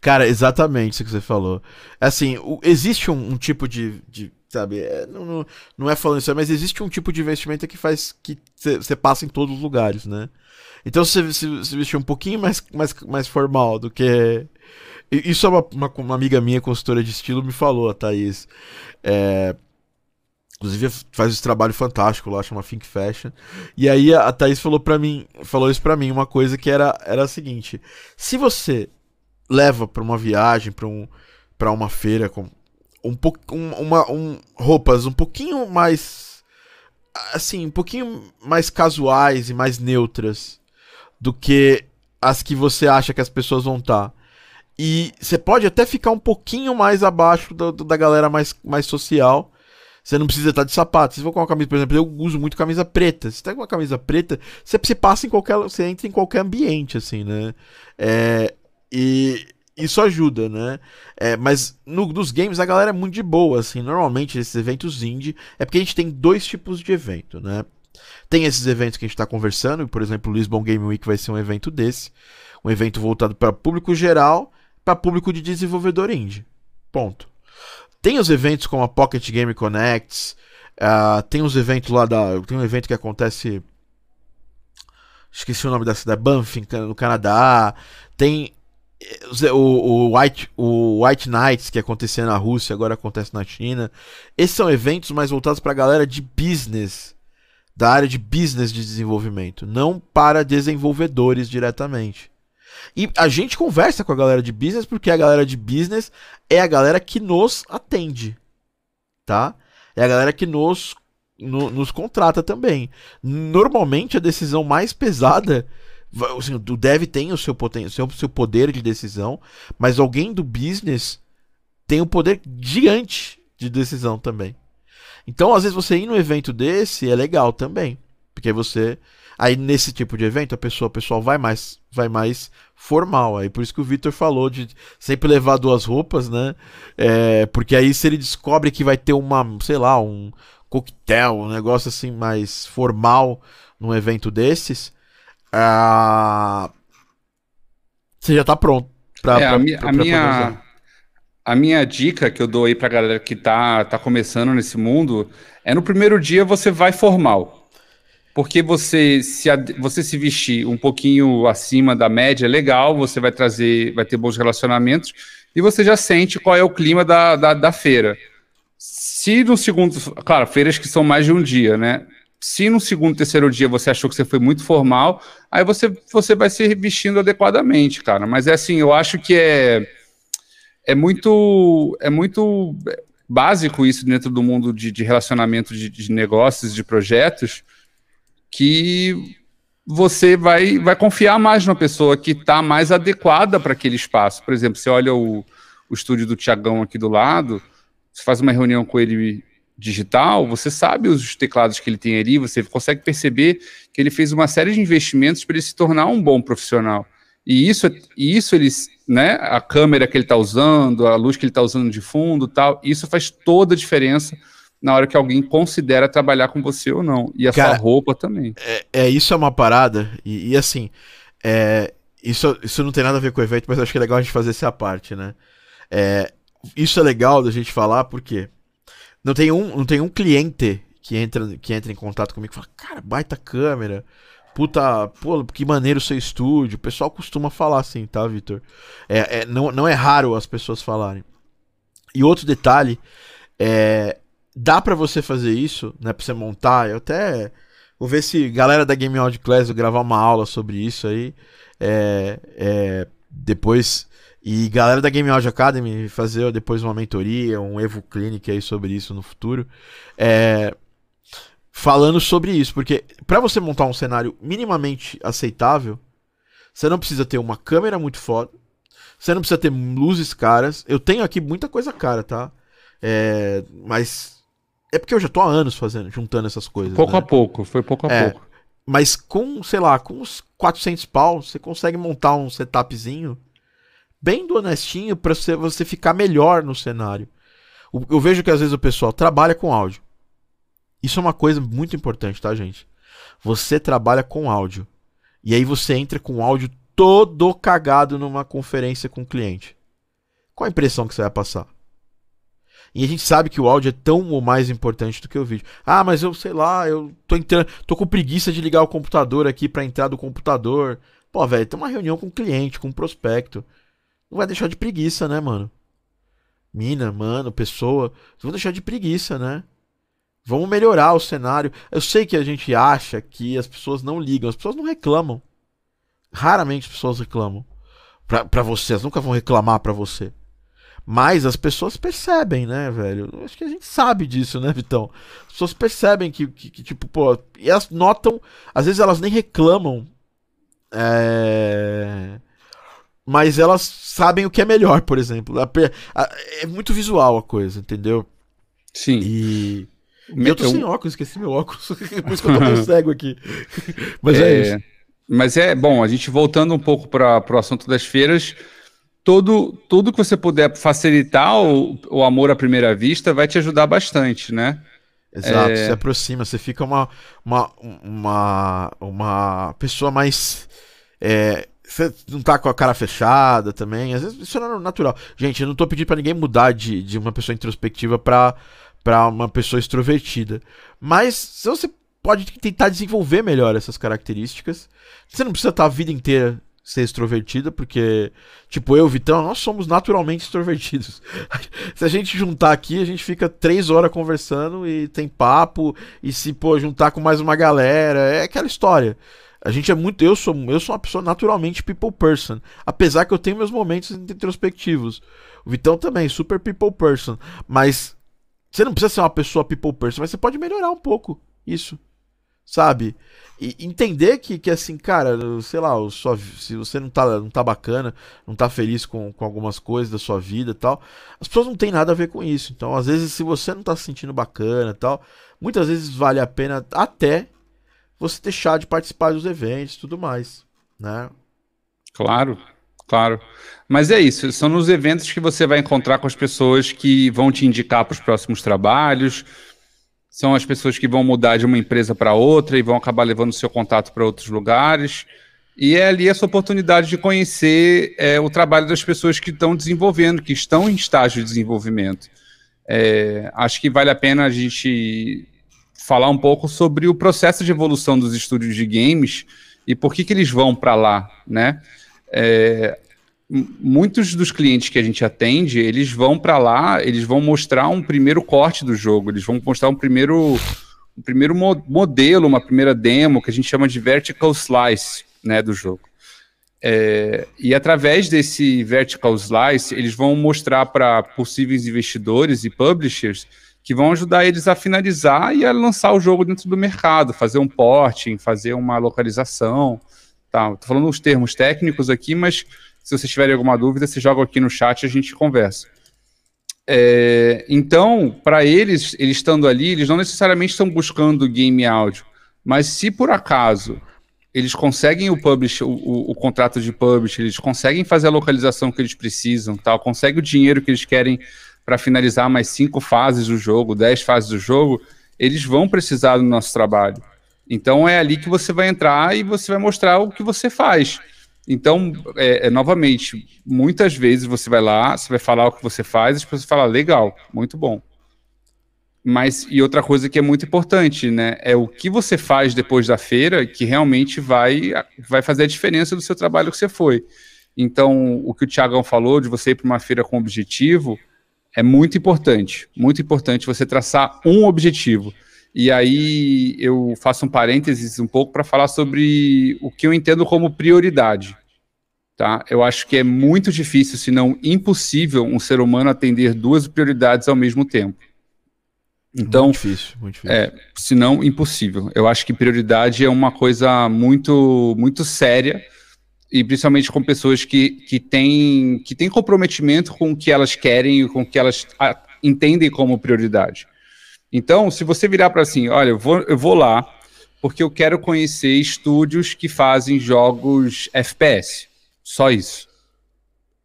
Cara, exatamente isso que você falou. Assim, o, existe um, um, tipo de. de sabe, é, não, não, não, é falando isso, mas existe um tipo de investimento que faz que você passa em todos os lugares, né? Então você se, se vestir um pouquinho mais, mais, mais formal do que. Isso é uma, uma, uma, amiga minha, consultora de estilo, me falou, a Thaís. É... Inclusive faz esse trabalho fantástico lá, chama Think Fashion. E aí a Thaís falou para mim, falou isso para mim, uma coisa que era era a seguinte: se você leva para uma viagem, para um para uma feira com um pouco um, uma um, roupas um pouquinho mais assim, um pouquinho mais casuais e mais neutras do que as que você acha que as pessoas vão estar. Tá. E você pode até ficar um pouquinho mais abaixo do, do, da galera mais, mais social você não precisa estar de sapato. Se for com uma camisa, por exemplo, eu uso muito camisa preta. Se tá com uma camisa preta, você, você passa em qualquer. Você entra em qualquer ambiente, assim, né? É, e isso ajuda, né? É, mas no, nos games a galera é muito de boa, assim. Normalmente esses eventos indie é porque a gente tem dois tipos de evento, né? Tem esses eventos que a gente está conversando, por exemplo, o Lisbon Game Week vai ser um evento desse, um evento voltado para público geral, para público de desenvolvedor indie. Ponto. Tem os eventos como a Pocket Game Connects, uh, tem os eventos lá da. Tem um evento que acontece. Esqueci o nome da cidade, Banff, no Canadá. Tem eh, o, o, White, o White Nights, que acontecia na Rússia, agora acontece na China. Esses são eventos mais voltados para a galera de business, da área de business de desenvolvimento, não para desenvolvedores diretamente. E a gente conversa com a galera de business porque a galera de business é a galera que nos atende, tá? É a galera que nos, no, nos contrata também. Normalmente a decisão mais pesada, assim, o dev tem o seu, poten seu, seu poder de decisão, mas alguém do business tem um poder gigante de decisão também. Então, às vezes, você ir num evento desse é legal também. Porque você Aí nesse tipo de evento a pessoa, o pessoal vai mais, vai mais formal. Aí por isso que o Victor falou de sempre levar duas roupas, né? É, porque aí se ele descobre que vai ter uma, sei lá, um coquetel, um negócio assim mais formal num evento desses, ah, você já tá pronto. Pra, é, pra, a, pra, a minha, a minha dica que eu dou aí pra galera que tá, tá começando nesse mundo é no primeiro dia você vai formal porque você se, você se vestir um pouquinho acima da média, é legal, você vai trazer, vai ter bons relacionamentos, e você já sente qual é o clima da, da, da feira. Se no segundo, claro, feiras que são mais de um dia, né? Se no segundo, terceiro dia você achou que você foi muito formal, aí você, você vai se vestindo adequadamente, cara. Mas é assim, eu acho que é, é muito é muito básico isso dentro do mundo de, de relacionamento de, de negócios, de projetos, que você vai, vai confiar mais na pessoa que está mais adequada para aquele espaço. Por exemplo, você olha o, o estúdio do Tiagão aqui do lado, você faz uma reunião com ele digital, você sabe os teclados que ele tem ali, você consegue perceber que ele fez uma série de investimentos para ele se tornar um bom profissional. E isso, e isso eles, né, a câmera que ele está usando, a luz que ele está usando de fundo, tal, isso faz toda a diferença na hora que alguém considera trabalhar com você ou não. E a Cara, sua roupa também. É, é, isso é uma parada, e, e assim, é, isso, isso não tem nada a ver com o evento, mas acho que é legal a gente fazer essa parte, né? É, isso é legal da gente falar porque não tem um, não tem um cliente que entra, que entra em contato comigo e fala, cara, baita câmera, puta, pô, que maneiro o seu estúdio. O pessoal costuma falar assim, tá, Vitor? É, é, não, não é raro as pessoas falarem. E outro detalhe, é, dá para você fazer isso, né? Pra você montar. Eu até vou ver se galera da Game Audio Class eu gravar uma aula sobre isso aí. É, é, depois. E galera da Game Audio Academy fazer depois uma mentoria, um Evo Clinic aí sobre isso no futuro. É, falando sobre isso, porque para você montar um cenário minimamente aceitável, você não precisa ter uma câmera muito foda, você não precisa ter luzes caras. Eu tenho aqui muita coisa cara, tá? É, mas é porque eu já tô há anos fazendo, juntando essas coisas. Pouco né? a pouco, foi pouco a é, pouco. Mas com, sei lá, com uns 400 pau, você consegue montar um setupzinho bem do honestinho para você, você ficar melhor no cenário. Eu vejo que às vezes o pessoal trabalha com áudio. Isso é uma coisa muito importante, tá, gente? Você trabalha com áudio. E aí você entra com o áudio todo cagado numa conferência com o cliente. Qual a impressão que você vai passar? E a gente sabe que o áudio é tão ou mais importante do que o vídeo. Ah, mas eu sei lá, eu tô entrando, tô com preguiça de ligar o computador aqui para entrar do computador. Pô, velho, tem uma reunião com um cliente, com um prospecto. Não vai deixar de preguiça, né, mano? Mina, mano, pessoa, não vão deixar de preguiça, né? Vamos melhorar o cenário. Eu sei que a gente acha que as pessoas não ligam, as pessoas não reclamam. Raramente as pessoas reclamam pra, pra você, elas nunca vão reclamar pra você. Mas as pessoas percebem, né, velho? Acho que a gente sabe disso, né, Vitão? As pessoas percebem que, que, que tipo, pô, e elas notam, às vezes elas nem reclamam. É mas elas sabem o que é melhor, por exemplo. É muito visual a coisa, entendeu? Sim. E. Eu tô eu... sem óculos, esqueci meu óculos. Por isso que eu tô meio cego aqui. Mas é, é, isso. Mas é bom, a gente voltando um pouco para o assunto das feiras, todo, tudo que você puder facilitar o, o amor à primeira vista vai te ajudar bastante, né? Exato, é... se aproxima, você fica uma, uma, uma, uma pessoa mais. É, você não tá com a cara fechada também. Às vezes isso é natural. Gente, eu não tô pedindo para ninguém mudar de, de uma pessoa introspectiva pra, pra uma pessoa extrovertida. Mas você pode tentar desenvolver melhor essas características. Você não precisa estar a vida inteira ser extrovertida, porque, tipo, eu, Vitão, nós somos naturalmente extrovertidos. se a gente juntar aqui, a gente fica três horas conversando e tem papo, e se, pô, juntar com mais uma galera, é aquela história. A gente é muito. Eu sou, eu sou uma pessoa naturalmente people person. Apesar que eu tenho meus momentos introspectivos. O Vitão também, super people person. Mas você não precisa ser uma pessoa people person, mas você pode melhorar um pouco isso. Sabe? E entender que, que assim, cara, sei lá, sua, se você não tá, não tá bacana, não tá feliz com, com algumas coisas da sua vida e tal, as pessoas não têm nada a ver com isso. Então, às vezes, se você não tá se sentindo bacana e tal, muitas vezes vale a pena até você deixar de participar dos eventos tudo mais, né? Claro, claro. Mas é isso, são nos eventos que você vai encontrar com as pessoas que vão te indicar para os próximos trabalhos, são as pessoas que vão mudar de uma empresa para outra e vão acabar levando seu contato para outros lugares. E é ali essa oportunidade de conhecer é, o trabalho das pessoas que estão desenvolvendo, que estão em estágio de desenvolvimento. É, acho que vale a pena a gente falar um pouco sobre o processo de evolução dos estúdios de games e por que, que eles vão para lá, né? É, muitos dos clientes que a gente atende, eles vão para lá, eles vão mostrar um primeiro corte do jogo, eles vão mostrar um primeiro, um primeiro mo modelo, uma primeira demo, que a gente chama de vertical slice, né, do jogo. É, e através desse vertical slice, eles vão mostrar para possíveis investidores e publishers que vão ajudar eles a finalizar e a lançar o jogo dentro do mercado, fazer um porting, fazer uma localização. Tá, tô falando os termos técnicos aqui, mas se vocês tiverem alguma dúvida, você joga aqui no chat e a gente conversa. É, então, para eles, eles estando ali, eles não necessariamente estão buscando game áudio, mas se por acaso eles conseguem o publish, o, o, o, contrato de publish, eles conseguem fazer a localização que eles precisam, tal, conseguem o dinheiro que eles querem para finalizar mais cinco fases do jogo, dez fases do jogo, eles vão precisar do nosso trabalho. Então é ali que você vai entrar e você vai mostrar o que você faz. Então, é, é, novamente, muitas vezes você vai lá, você vai falar o que você faz, e as pessoas falam, legal, muito bom. Mas, e outra coisa que é muito importante, né, é o que você faz depois da feira que realmente vai, vai fazer a diferença do seu trabalho que você foi. Então, o que o Tiagão falou de você ir para uma feira com objetivo, é muito importante, muito importante você traçar um objetivo. E aí eu faço um parênteses um pouco para falar sobre o que eu entendo como prioridade. Tá? Eu acho que é muito difícil, se não impossível, um ser humano atender duas prioridades ao mesmo tempo. Então, muito difícil, muito difícil. É, se não impossível. Eu acho que prioridade é uma coisa muito, muito séria e principalmente com pessoas que, que, têm, que têm comprometimento com o que elas querem e com o que elas entendem como prioridade. Então, se você virar para assim, olha, eu vou, eu vou lá porque eu quero conhecer estúdios que fazem jogos FPS. Só isso.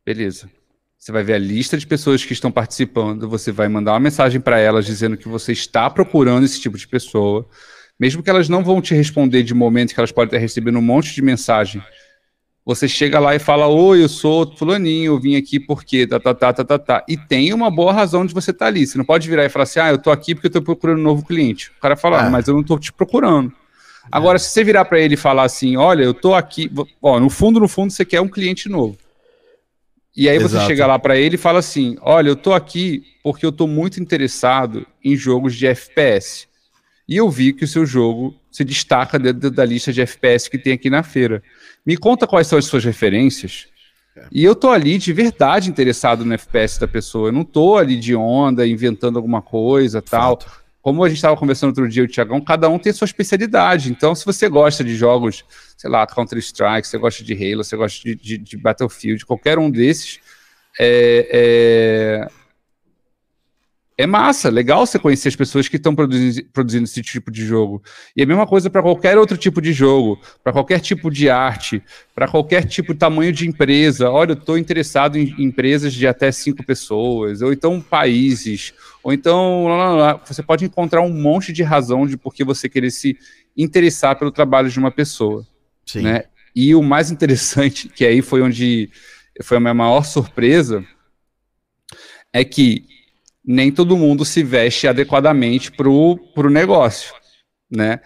Beleza. Você vai ver a lista de pessoas que estão participando, você vai mandar uma mensagem para elas dizendo que você está procurando esse tipo de pessoa, mesmo que elas não vão te responder de momento que elas podem estar recebendo um monte de mensagem você chega lá e fala, oi, eu sou fulaninho, eu vim aqui porque tá, tá, tá, tá, tá, tá. E tem uma boa razão de você estar tá ali. Você não pode virar e falar assim, ah, eu tô aqui porque eu tô procurando um novo cliente. O cara fala, é. mas eu não tô te procurando. Agora, é. se você virar para ele e falar assim, olha, eu tô aqui, ó, no fundo, no fundo, você quer um cliente novo. E aí Exato. você chega lá para ele e fala assim, olha, eu tô aqui porque eu tô muito interessado em jogos de FPS. e eu vi que o seu jogo se destaca dentro da lista de FPS que tem aqui na feira. Me conta quais são as suas referências. É. E eu tô ali de verdade interessado no FPS da pessoa. Eu não tô ali de onda, inventando alguma coisa tal. Fato. Como a gente estava conversando outro dia, o Tiagão, cada um tem sua especialidade. Então, se você gosta de jogos, sei lá, Counter-Strike, você gosta de Halo, você gosta de, de, de Battlefield, qualquer um desses, é, é, é massa, legal você conhecer as pessoas que estão produzindo, produzindo, esse tipo de jogo. E a mesma coisa para qualquer outro tipo de jogo, para qualquer tipo de arte, para qualquer tipo de tamanho de empresa. Olha, eu estou interessado em empresas de até cinco pessoas, ou então países, ou então lá, lá, lá. você pode encontrar um monte de razão de por que você querer se interessar pelo trabalho de uma pessoa. Sim. Né? E o mais interessante, que aí foi onde foi a minha maior surpresa, é que nem todo mundo se veste adequadamente para o negócio, né?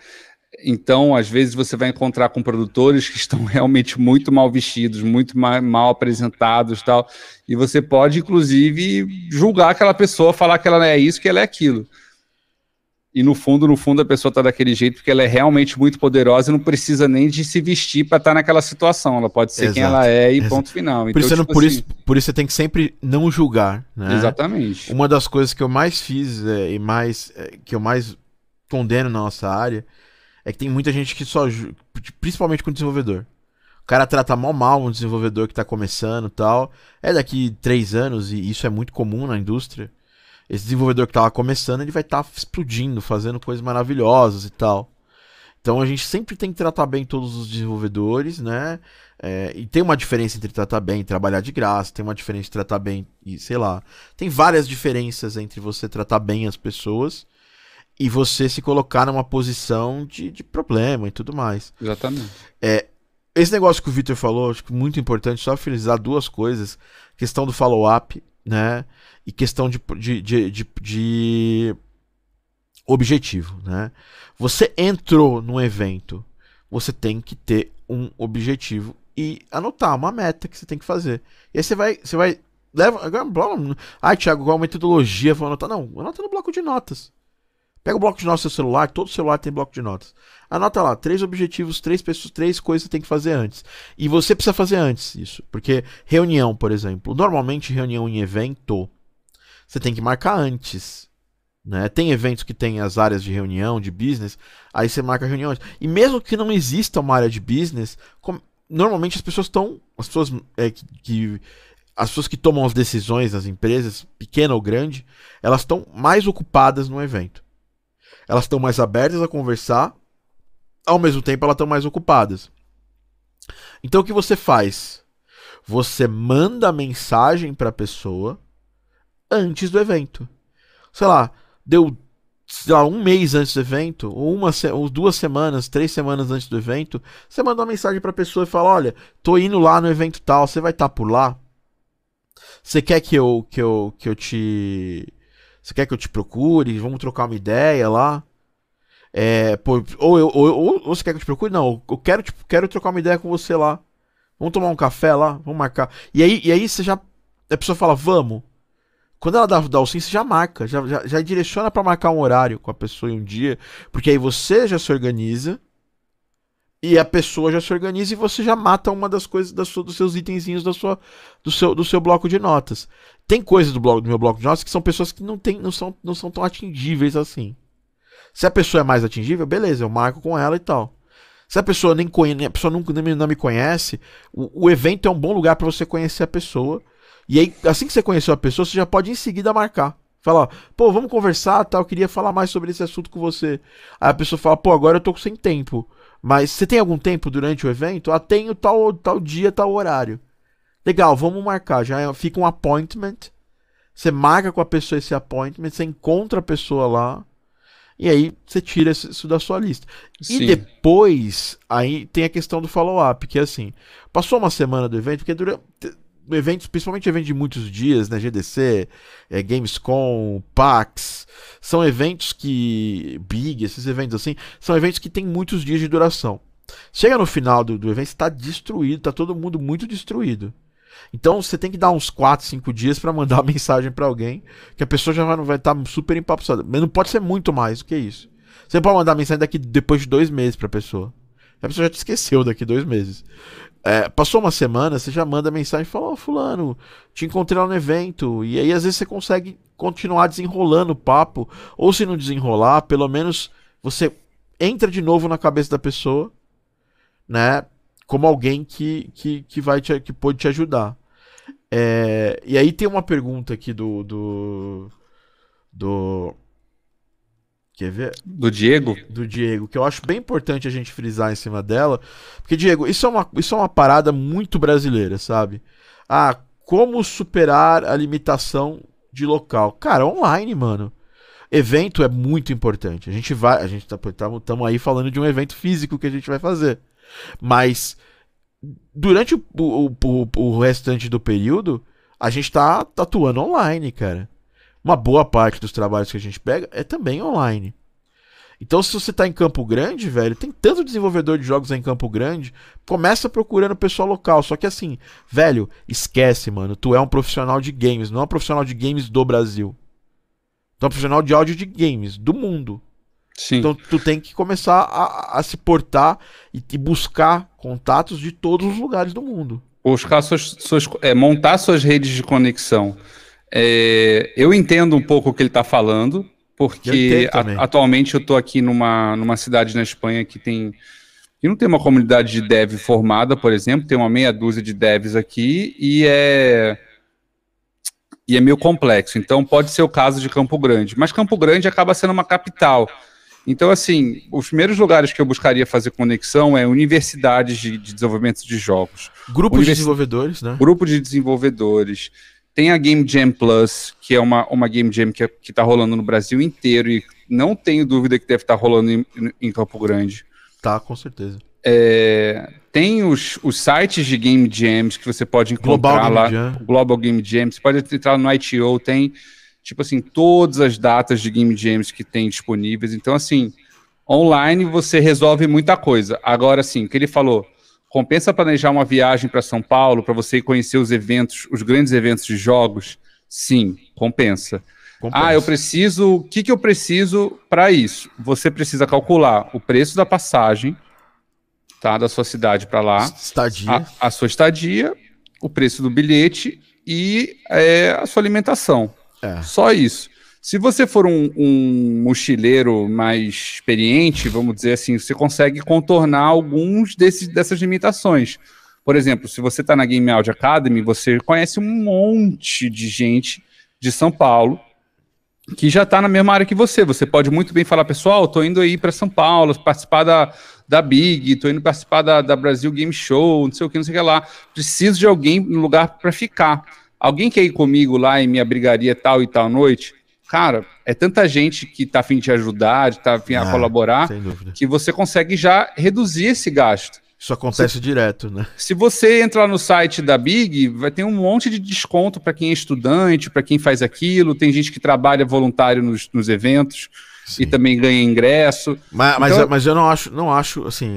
Então, às vezes você vai encontrar com produtores que estão realmente muito mal vestidos, muito mal, mal apresentados, tal, e você pode inclusive julgar aquela pessoa, falar que ela é isso, que ela é aquilo e no fundo, no fundo, a pessoa está daquele jeito porque ela é realmente muito poderosa e não precisa nem de se vestir para estar tá naquela situação. Ela pode ser Exato. quem ela é e Exato. ponto final. Então, por, isso, tipo por, assim... isso, por isso você tem que sempre não julgar. Né? Exatamente. Uma das coisas que eu mais fiz é, e mais é, que eu mais condeno na nossa área é que tem muita gente que só principalmente com o desenvolvedor. O cara trata mal mal um desenvolvedor que está começando tal. É daqui três anos, e isso é muito comum na indústria esse desenvolvedor que estava começando, ele vai estar tá explodindo, fazendo coisas maravilhosas e tal. Então a gente sempre tem que tratar bem todos os desenvolvedores, né? É, e tem uma diferença entre tratar bem e trabalhar de graça, tem uma diferença entre tratar bem e, sei lá, tem várias diferenças entre você tratar bem as pessoas e você se colocar numa posição de, de problema e tudo mais. Exatamente. É, esse negócio que o Victor falou, acho que muito importante, só finalizar duas coisas. Questão do follow-up, né? e questão de, de, de, de, de objetivo, né? Você entrou num evento, você tem que ter um objetivo e anotar uma meta que você tem que fazer. E aí você vai, você vai leva, ah, Thiago, qual a metodologia vou anotar? Não, anota no bloco de notas. Pega o bloco de notas do seu celular, todo celular tem bloco de notas. Anota lá, três objetivos, três pessoas, três coisas que tem que fazer antes. E você precisa fazer antes isso, porque reunião, por exemplo, normalmente reunião em evento, você tem que marcar antes. Né? Tem eventos que tem as áreas de reunião, de business, aí você marca reuniões. E mesmo que não exista uma área de business, como, normalmente as pessoas estão. As pessoas é, que, que, As pessoas que tomam as decisões nas empresas, pequena ou grande, elas estão mais ocupadas no evento. Elas estão mais abertas a conversar, ao mesmo tempo elas estão mais ocupadas. Então o que você faz? Você manda mensagem para a pessoa antes do evento. Sei lá, deu sei lá, um mês antes do evento, ou, uma, ou duas semanas, três semanas antes do evento, você manda uma mensagem para a pessoa e fala: Olha, tô indo lá no evento tal, você vai estar tá por lá? Você quer que eu, que eu, que eu te. Você quer que eu te procure? Vamos trocar uma ideia lá? É, pô, ou, eu, ou, ou, ou, você quer que eu te procure? Não, eu quero, tipo, quero trocar uma ideia com você lá. Vamos tomar um café lá? Vamos marcar. E aí, e aí você já. A pessoa fala, vamos. Quando ela dá, dá o sim, você já marca, já, já, já direciona para marcar um horário com a pessoa em um dia, porque aí você já se organiza e a pessoa já se organiza e você já mata uma das coisas das dos seus itenzinhos da sua, do, seu, do seu bloco de notas. Tem coisas do, bloco, do meu bloco de notas que são pessoas que não, tem, não, são, não são tão atingíveis assim. Se a pessoa é mais atingível, beleza, eu marco com ela e tal. Se a pessoa nem conhece, a pessoa não, não me conhece, o, o evento é um bom lugar para você conhecer a pessoa e aí, assim que você conheceu a pessoa, você já pode em seguida marcar. Falar, pô, vamos conversar, tal, eu queria falar mais sobre esse assunto com você. Aí a pessoa fala, pô, agora eu tô sem tempo. Mas você tem algum tempo durante o evento? Ah, tenho tal, tal dia, tal horário. Legal, vamos marcar. Já fica um appointment. Você marca com a pessoa esse appointment, você encontra a pessoa lá. E aí você tira isso da sua lista. Sim. E depois, aí tem a questão do follow-up, que é assim, passou uma semana do evento, porque durante eventos, principalmente eventos de muitos dias, né? GDC, é, Gamescom, PAX, são eventos que. Big, esses eventos assim, são eventos que têm muitos dias de duração. Chega no final do, do evento, está destruído, está todo mundo muito destruído. Então você tem que dar uns 4, 5 dias para mandar uma mensagem para alguém, que a pessoa já vai, estar tá super empapuçada. Mas não pode ser muito mais do que isso. Você pode mandar mensagem daqui depois de dois meses pra pessoa. A pessoa já te esqueceu daqui dois meses. É, passou uma semana, você já manda mensagem e fala, oh, fulano, te encontrei lá no evento. E aí às vezes você consegue continuar desenrolando o papo. Ou se não desenrolar, pelo menos você entra de novo na cabeça da pessoa, né? Como alguém que, que, que vai te, que pode te ajudar. É, e aí tem uma pergunta aqui do. do. do Quer ver? Do Diego? Do Diego, que eu acho bem importante a gente frisar em cima dela. Porque, Diego, isso é uma, isso é uma parada muito brasileira, sabe? Ah, como superar a limitação de local? Cara, online, mano. Evento é muito importante. A gente vai. A gente tá, estamos aí falando de um evento físico que a gente vai fazer. Mas durante o, o, o, o restante do período, a gente tá atuando online, cara uma boa parte dos trabalhos que a gente pega é também online. Então, se você está em Campo Grande, velho, tem tanto desenvolvedor de jogos em Campo Grande, começa procurando pessoal local. Só que assim, velho, esquece, mano. Tu é um profissional de games, não é um profissional de games do Brasil. Tu é um profissional de áudio de games do mundo. Sim. Então, tu tem que começar a, a se portar e, e, buscar contatos de todos os lugares do mundo. Buscar suas, suas é, montar suas redes de conexão. É, eu entendo um pouco o que ele está falando, porque a, atualmente eu estou aqui numa, numa cidade na Espanha que tem que não tem uma comunidade de dev formada, por exemplo, tem uma meia dúzia de devs aqui e é e é meio complexo. Então pode ser o caso de Campo Grande, mas Campo Grande acaba sendo uma capital. Então, assim, os primeiros lugares que eu buscaria fazer conexão é universidades de, de desenvolvimento de jogos. Grupos Univers... de desenvolvedores, né? Grupo de desenvolvedores. Tem a Game Jam Plus, que é uma, uma Game Jam que, é, que tá rolando no Brasil inteiro e não tenho dúvida que deve estar tá rolando em, em, Campo Grande. Tá, com certeza. É, tem os, os sites de Game Jams que você pode encontrar Global lá. Game Global Game Jam. Você pode entrar no ITO, tem, tipo assim, todas as datas de Game Jams que tem disponíveis. Então, assim, online você resolve muita coisa. Agora, assim, o que ele falou, Compensa planejar uma viagem para São Paulo para você conhecer os eventos, os grandes eventos de jogos? Sim, compensa. compensa. Ah, eu preciso. O que, que eu preciso para isso? Você precisa calcular o preço da passagem, tá, da sua cidade para lá, estadia. A, a, sua estadia, o preço do bilhete e é, a sua alimentação. É. Só isso. Se você for um, um, mochileiro mais experiente, vamos dizer assim, você consegue contornar alguns desses, dessas limitações. Por exemplo, se você está na Game Audio Academy, você conhece um monte de gente de São Paulo que já está na mesma área que você. Você pode muito bem falar, pessoal, estou indo aí para São Paulo, participar da, da Big, estou indo participar da, da Brasil Game Show, não sei o que, não sei o que lá. Preciso de alguém no lugar para ficar. Alguém quer ir comigo lá em minha brigaria tal e tal noite? cara, é tanta gente que tá afim de ajudar, de tá afim ah, a colaborar, que você consegue já reduzir esse gasto. Isso acontece se, direto, né? Se você entrar no site da Big, vai ter um monte de desconto para quem é estudante, para quem faz aquilo. Tem gente que trabalha voluntário nos, nos eventos. Sim. e também ganha ingresso. Mas, mas, então... mas, eu não acho, não acho, assim,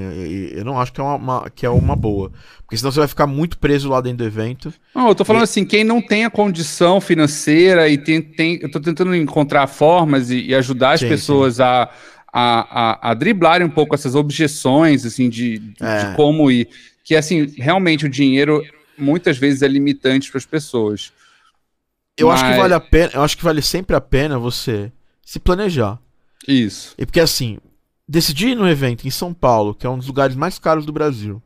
eu não acho que é uma, uma, que é uma boa. Porque senão você vai ficar muito preso lá dentro do evento. Não, eu tô falando e... assim, quem não tem a condição financeira e tem. tem eu tô tentando encontrar formas e, e ajudar as sim, pessoas sim. A, a, a, a, driblarem um pouco essas objeções, assim, de, de, é. de como ir. Que, assim, realmente o dinheiro muitas vezes é limitante para as pessoas. Eu Mas... acho que vale a pena, eu acho que vale sempre a pena você se planejar. Isso. E porque assim, decidir ir no evento em São Paulo, que é um dos lugares mais caros do Brasil,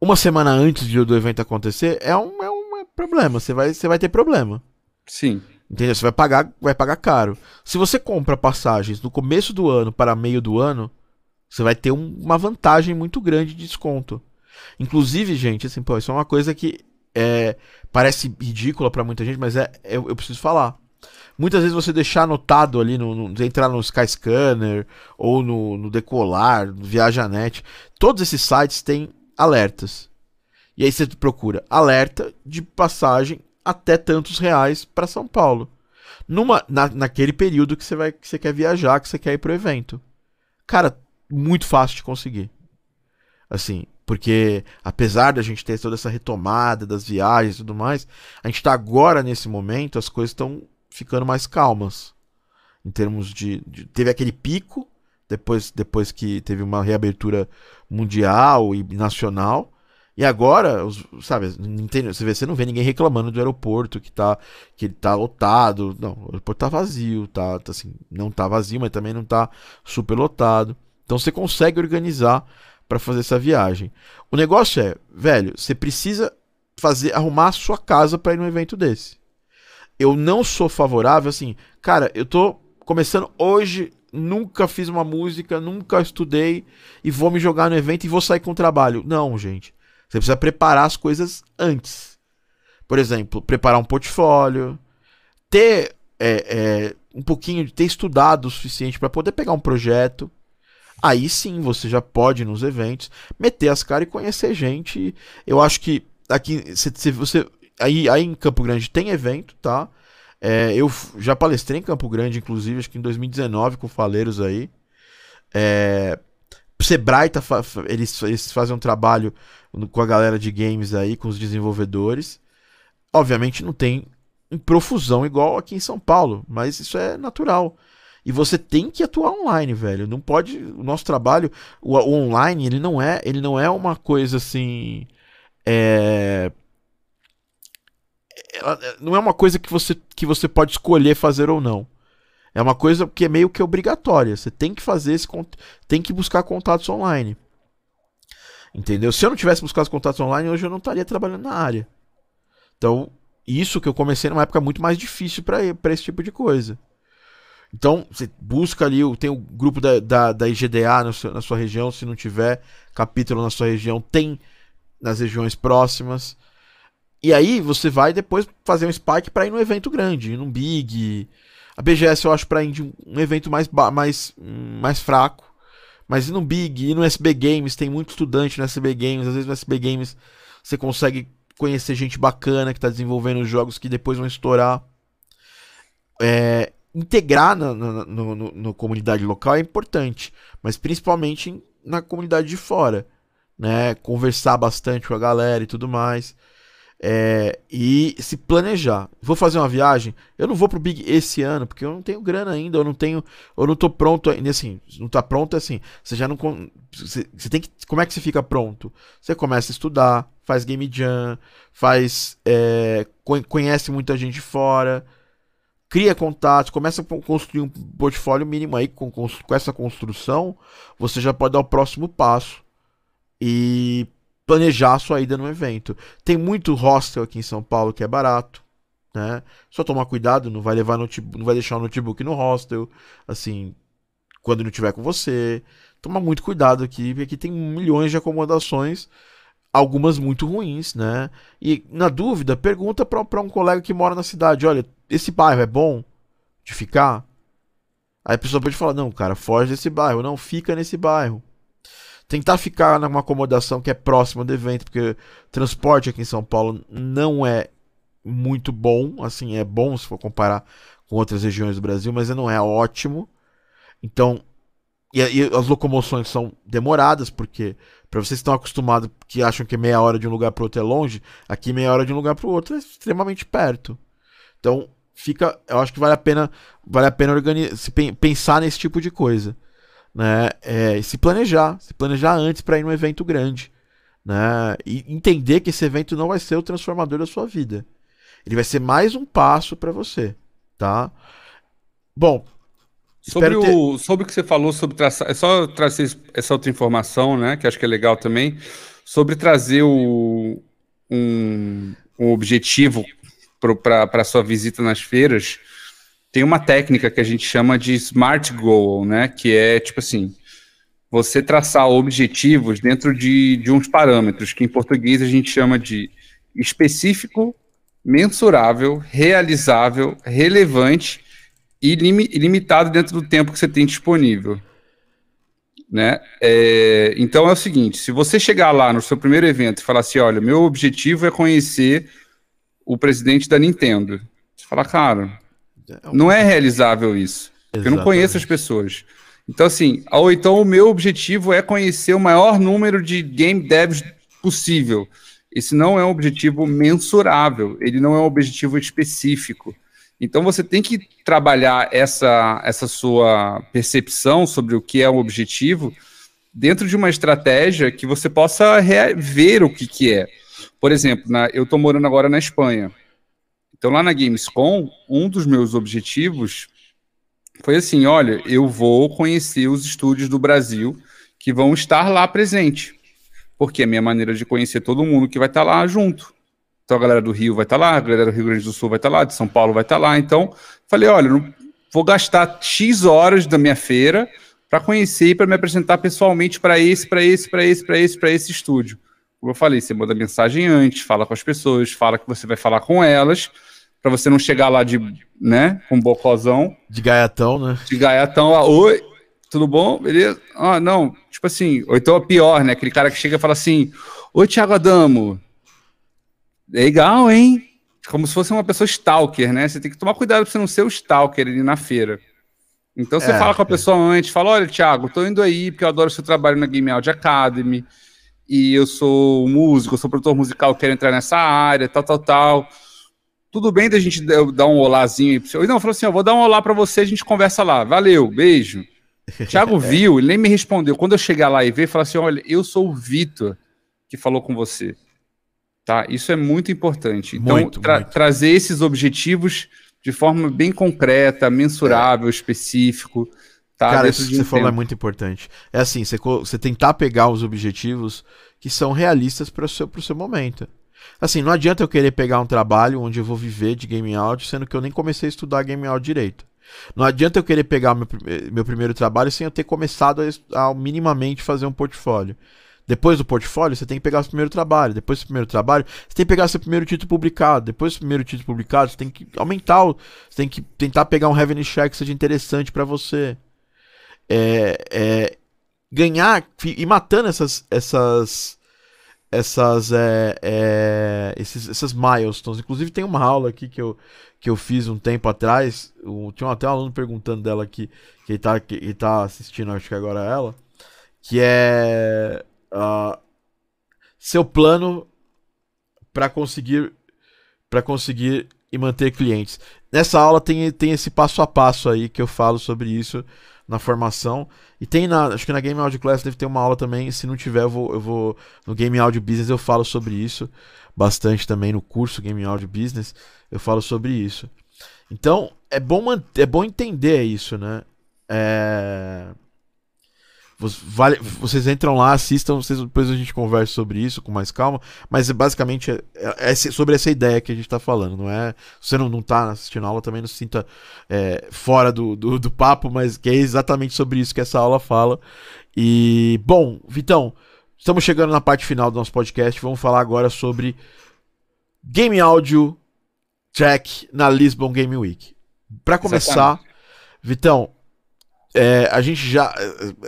uma semana antes do evento acontecer, é um, é um problema. Você vai, você vai ter problema. Sim. Entendeu? Você vai pagar, vai pagar caro. Se você compra passagens no começo do ano para meio do ano, você vai ter um, uma vantagem muito grande de desconto. Inclusive, gente, assim, pô, isso é uma coisa que é, parece ridícula para muita gente, mas é, é eu preciso falar. Muitas vezes você deixar anotado ali, no, no entrar no Skyscanner ou no, no Decolar, no Viajanet, todos esses sites têm alertas. E aí você procura alerta de passagem até tantos reais para São Paulo. Numa, na, naquele período que você, vai, que você quer viajar, que você quer ir pro evento. Cara, muito fácil de conseguir. Assim, porque apesar da gente ter toda essa retomada das viagens e tudo mais, a gente está agora nesse momento, as coisas estão ficando mais calmas. em termos de, de, teve aquele pico depois depois que teve uma reabertura mundial e nacional. E agora os, sabe você vê você não vê ninguém reclamando do aeroporto que tá que ele tá lotado. Não o aeroporto tá vazio tá, tá assim não tá vazio mas também não tá super lotado. Então você consegue organizar para fazer essa viagem. O negócio é velho você precisa fazer arrumar a sua casa para ir num evento desse eu não sou favorável assim cara eu tô começando hoje, nunca fiz uma música, nunca estudei e vou me jogar no evento e vou sair com trabalho. Não, gente. Você precisa preparar as coisas antes. Por exemplo, preparar um portfólio, ter é, é, um pouquinho de ter estudado o suficiente para poder pegar um projeto. Aí sim você já pode ir nos eventos, meter as caras e conhecer gente. Eu acho que aqui se, se você aí, aí em Campo Grande tem evento, tá? É, eu já palestrei em Campo Grande, inclusive, acho que em 2019 com Faleiros aí. É, Sebrae, tá, eles, eles fazem um trabalho com a galera de games aí, com os desenvolvedores. Obviamente não tem em profusão igual aqui em São Paulo, mas isso é natural. E você tem que atuar online, velho. Não pode. O nosso trabalho, o, o online, ele não é, ele não é uma coisa assim. É, ela é, não é uma coisa que você, que você pode escolher fazer ou não. É uma coisa que é meio que obrigatória. Você tem que fazer esse tem que buscar contatos online. Entendeu? Se eu não tivesse buscado os contatos online, hoje eu não estaria trabalhando na área. Então, isso que eu comecei numa época muito mais difícil para esse tipo de coisa. Então, você busca ali, tem o grupo da, da, da IGDA na sua região, se não tiver capítulo na sua região, tem nas regiões próximas. E aí você vai depois fazer um spike para ir num evento grande, num big. A BGS eu acho para ir um evento mais, mais, mais fraco. Mas ir num big, ir no SB Games, tem muito estudante no SB Games. Às vezes no SB Games você consegue conhecer gente bacana que está desenvolvendo jogos que depois vão estourar. É, integrar na, na, no, no, no, comunidade local é importante, mas principalmente na comunidade de fora, né? Conversar bastante com a galera e tudo mais. É, e se planejar. Vou fazer uma viagem. Eu não vou pro Big esse ano, porque eu não tenho grana ainda, eu não tenho. Eu não tô pronto ainda. Assim, não tá pronto assim. Você já não. Você, você tem que. Como é que você fica pronto? Você começa a estudar, faz game jam, faz. É, conhece muita gente fora, cria contatos, começa a construir um portfólio mínimo aí. Com, com essa construção, você já pode dar o próximo passo. E planejar a sua ida no evento. Tem muito hostel aqui em São Paulo que é barato, né? Só tomar cuidado, não vai levar notebook, não vai deixar o notebook no hostel, assim, quando não tiver com você. Toma muito cuidado aqui, porque aqui tem milhões de acomodações, algumas muito ruins, né? E na dúvida, pergunta para um colega que mora na cidade, olha, esse bairro é bom de ficar? Aí a pessoa pode falar, não, cara, foge desse bairro, não, fica nesse bairro tentar ficar numa acomodação que é próxima do evento, porque transporte aqui em São Paulo não é muito bom, assim, é bom se for comparar com outras regiões do Brasil, mas não é ótimo. Então, e, e as locomoções são demoradas, porque para vocês que estão acostumados, que acham que meia hora de um lugar para outro é longe, aqui meia hora de um lugar para o outro é extremamente perto. Então, fica, eu acho que vale a pena, vale a pena organizar, pensar nesse tipo de coisa né? É, se planejar, se planejar antes para ir num evento grande, né? E entender que esse evento não vai ser o transformador da sua vida. Ele vai ser mais um passo para você, tá? Bom, Sobre, ter... o, sobre o que você falou sobre traçar, é só trazer essa outra informação, né? Que acho que é legal também, sobre trazer o, um, um objetivo para a sua visita nas feiras tem uma técnica que a gente chama de smart goal, né? Que é tipo assim, você traçar objetivos dentro de, de uns parâmetros que em português a gente chama de específico, mensurável, realizável, relevante e limitado dentro do tempo que você tem disponível. Né? É, então é o seguinte: se você chegar lá no seu primeiro evento e falar assim, olha, meu objetivo é conhecer o presidente da Nintendo, você fala, cara, não é realizável isso. Porque eu não conheço as pessoas. Então, assim, ou então o meu objetivo é conhecer o maior número de game devs possível. Esse não é um objetivo mensurável, ele não é um objetivo específico. Então você tem que trabalhar essa, essa sua percepção sobre o que é o objetivo dentro de uma estratégia que você possa ver o que, que é. Por exemplo, na, eu estou morando agora na Espanha. Então lá na Gamescom, um dos meus objetivos foi assim: olha, eu vou conhecer os estúdios do Brasil que vão estar lá presente. Porque é a minha maneira de conhecer todo mundo que vai estar lá junto. Então a galera do Rio vai estar lá, a galera do Rio Grande do Sul vai estar lá, de São Paulo vai estar lá. Então, falei, olha, vou gastar X horas da minha feira para conhecer e para me apresentar pessoalmente para esse, para esse, para esse, para esse, para esse estúdio. Como eu falei, você manda mensagem antes, fala com as pessoas, fala que você vai falar com elas, para você não chegar lá de, né, com um bocozão. De gaiatão, né? De gaiatão lá, oi, tudo bom? Beleza? Ah, não, tipo assim, ou então é pior, né? Aquele cara que chega e fala assim, oi, Thiago Adamo, Legal, hein? Como se fosse uma pessoa stalker, né? Você tem que tomar cuidado para você não ser o stalker ali na feira. Então você é, fala com a é. pessoa antes, fala: olha, Thiago, tô indo aí porque eu adoro seu trabalho na Game Audio Academy. E eu sou músico, eu sou produtor musical, quero entrar nessa área, tal, tal, tal. Tudo bem da gente dar um olazinho aí pro seu. Não, falou assim: eu vou dar um olá para você, a gente conversa lá. Valeu, beijo. Thiago viu, ele nem me respondeu. Quando eu chegar lá e ver, fala assim: olha, eu sou o Vitor que falou com você. Tá? Isso é muito importante. Então, muito, tra muito. trazer esses objetivos de forma bem concreta, mensurável, é. específico. Tá? Cara, isso que você falou é muito importante. É assim, você, você tentar pegar os objetivos que são realistas para o seu, seu momento. Assim, não adianta eu querer pegar um trabalho onde eu vou viver de game audio, sendo que eu nem comecei a estudar game audio direito. Não adianta eu querer pegar meu, meu primeiro trabalho sem eu ter começado a, a minimamente fazer um portfólio. Depois do portfólio, você tem que pegar o primeiro trabalho. Depois do primeiro trabalho, você tem que pegar seu primeiro título publicado. Depois do primeiro título publicado, você tem que aumentar. O, você tem que tentar pegar um revenue share que seja interessante para você. É, é, ganhar e matando essas essas essas é, é, esses, essas milestones. Inclusive tem uma aula aqui que eu, que eu fiz um tempo atrás. Tinha até um aluno perguntando dela aqui que ele tá, que ele tá assistindo, acho que agora é ela. Que é uh, seu plano para conseguir para conseguir e manter clientes. Nessa aula tem, tem esse passo a passo aí que eu falo sobre isso na formação. E tem na. Acho que na Game Audio Class deve ter uma aula também. Se não tiver, eu vou. Eu vou no Game Audio Business eu falo sobre isso. Bastante também no curso Game Audio Business. Eu falo sobre isso. Então, é bom, é bom entender isso, né? É... Vale, vocês entram lá, assistam, vocês, depois a gente conversa sobre isso com mais calma. Mas basicamente é, é, é sobre essa ideia que a gente está falando, não é? Se você não, não tá assistindo a aula, também não se sinta é, fora do, do, do, papo, mas que é exatamente sobre isso que essa aula fala. E, bom, Vitão, estamos chegando na parte final do nosso podcast. Vamos falar agora sobre Game Audio Track na Lisbon Game Week. Para começar, exatamente. Vitão, é, a gente já.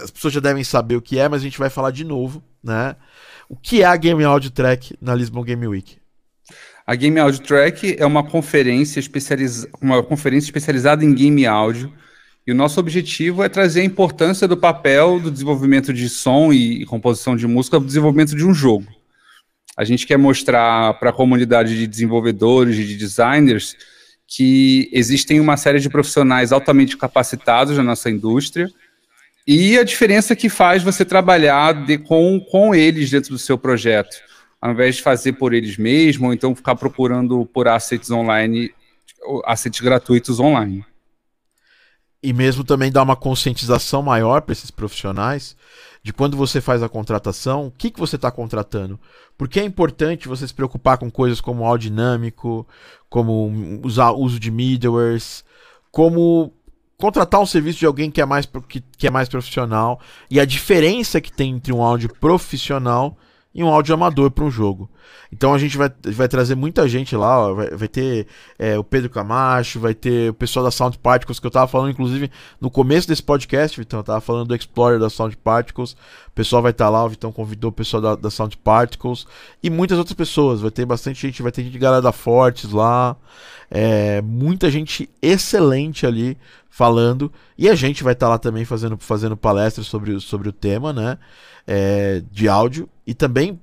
As pessoas já devem saber o que é, mas a gente vai falar de novo, né? O que é a Game Audio Track na Lisbon Game Week? A Game Audio Track é uma conferência, especializ... uma conferência especializada em game áudio. E o nosso objetivo é trazer a importância do papel do desenvolvimento de som e composição de música no desenvolvimento de um jogo. A gente quer mostrar para a comunidade de desenvolvedores e de designers que existem uma série de profissionais altamente capacitados na nossa indústria e a diferença que faz você trabalhar de, com, com eles dentro do seu projeto, ao invés de fazer por eles mesmos, ou então ficar procurando por assets online, assets gratuitos online. E mesmo também dar uma conscientização maior para esses profissionais de quando você faz a contratação, o que, que você está contratando. Porque é importante você se preocupar com coisas como áudio dinâmico, como usar uso de middlewares, como contratar um serviço de alguém que é mais, que, que é mais profissional e a diferença que tem entre um áudio profissional e um áudio amador para um jogo. Então a gente vai, vai trazer muita gente lá, ó, vai, vai, ter é, o Pedro Camacho, vai ter o pessoal da Sound Particles, que eu tava falando, inclusive, no começo desse podcast, Vitão, eu tava falando do Explorer da Sound Particles, o pessoal vai estar tá lá, o Vitão convidou o pessoal da, da Sound Particles, e muitas outras pessoas, vai ter bastante gente, vai ter gente de galera Fortes lá, é, muita gente excelente ali falando, e a gente vai estar tá lá também fazendo, fazendo palestras sobre, sobre o tema, né? é, de áudio e também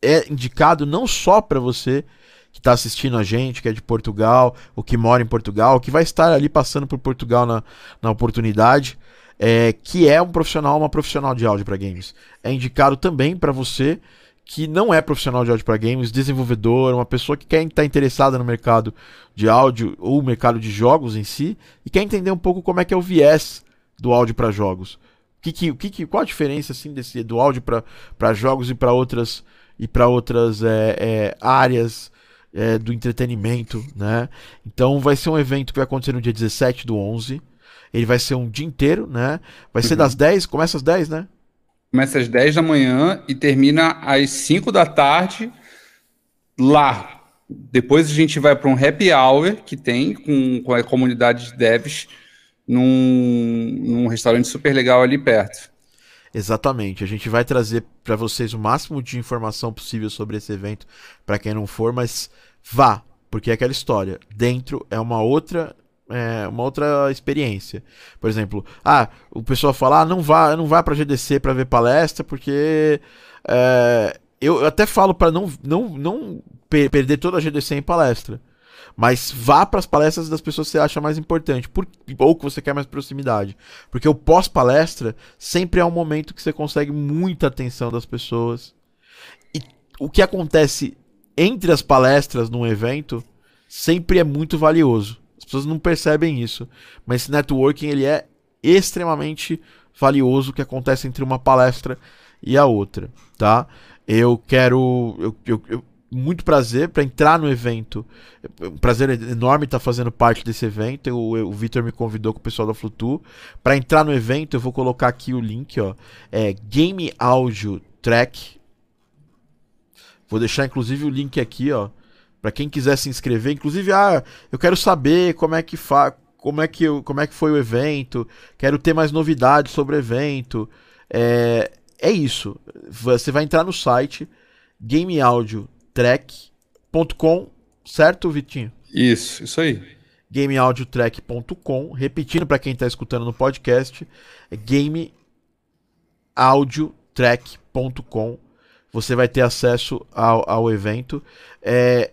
é indicado não só para você que está assistindo a gente, que é de Portugal, ou que mora em Portugal, que vai estar ali passando por Portugal na, na oportunidade, é, que é um profissional, uma profissional de áudio para games. É indicado também para você que não é profissional de áudio para games, desenvolvedor, uma pessoa que quer estar tá interessada no mercado de áudio ou mercado de jogos em si e quer entender um pouco como é que é o viés do áudio para jogos. Que, que, que, qual a diferença assim desse do áudio para jogos e para outras e para outras é, é, áreas é, do entretenimento, né? Então vai ser um evento que vai acontecer no dia 17 do 11. Ele vai ser um dia inteiro, né? Vai ser uhum. das 10, começa às 10, né? Começa às 10 da manhã e termina às 5 da tarde lá. Depois a gente vai para um happy hour que tem com, com a comunidade de devs num, num restaurante super legal ali perto. Exatamente. A gente vai trazer para vocês o máximo de informação possível sobre esse evento para quem não for, mas vá, porque é aquela história. Dentro é uma outra é, uma outra experiência. Por exemplo, ah, o pessoal fala, ah, não vá, não vá para GDC para ver palestra, porque é, eu até falo para não, não, não per perder toda a GDC em palestra. Mas vá para as palestras das pessoas que você acha mais importante, por, ou que você quer mais proximidade. Porque o pós-palestra sempre é um momento que você consegue muita atenção das pessoas. E o que acontece entre as palestras num evento sempre é muito valioso. As pessoas não percebem isso, mas esse networking ele é extremamente valioso que acontece entre uma palestra e a outra, tá? Eu quero eu, eu, eu muito prazer para entrar no evento. Um prazer enorme estar tá fazendo parte desse evento. Eu, o Vitor me convidou com o pessoal da Flutu. Para entrar no evento, eu vou colocar aqui o link, ó. É Game Audio Track. Vou deixar inclusive o link aqui, ó para quem quiser se inscrever, inclusive, ah, eu quero saber como é que fa como é que, como é que foi o evento, quero ter mais novidades sobre o evento. É, é isso. Você vai entrar no site gameaudiotrack.com, certo, Vitinho? Isso, isso aí. gameaudiotrack.com, repetindo para quem está escutando no podcast, é gameaudiotrack.com. Você vai ter acesso ao, ao evento. É,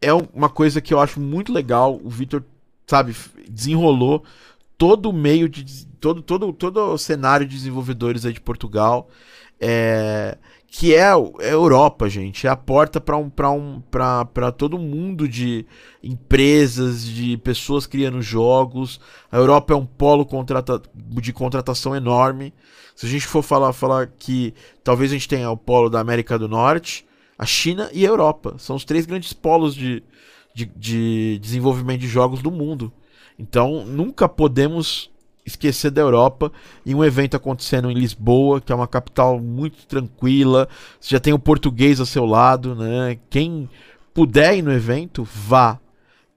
é uma coisa que eu acho muito legal. O Victor, sabe, desenrolou todo o meio de. todo, todo, todo o cenário de desenvolvedores aí de Portugal. É, que é, é a Europa, gente. É a porta para um, um, todo mundo de empresas, de pessoas criando jogos. A Europa é um polo contrata, de contratação enorme. Se a gente for falar, falar que talvez a gente tenha o polo da América do Norte, a China e a Europa. São os três grandes polos de, de, de desenvolvimento de jogos do mundo. Então, nunca podemos esquecer da Europa e um evento acontecendo em Lisboa, que é uma capital muito tranquila. Você já tem o português ao seu lado, né? Quem puder ir no evento, vá.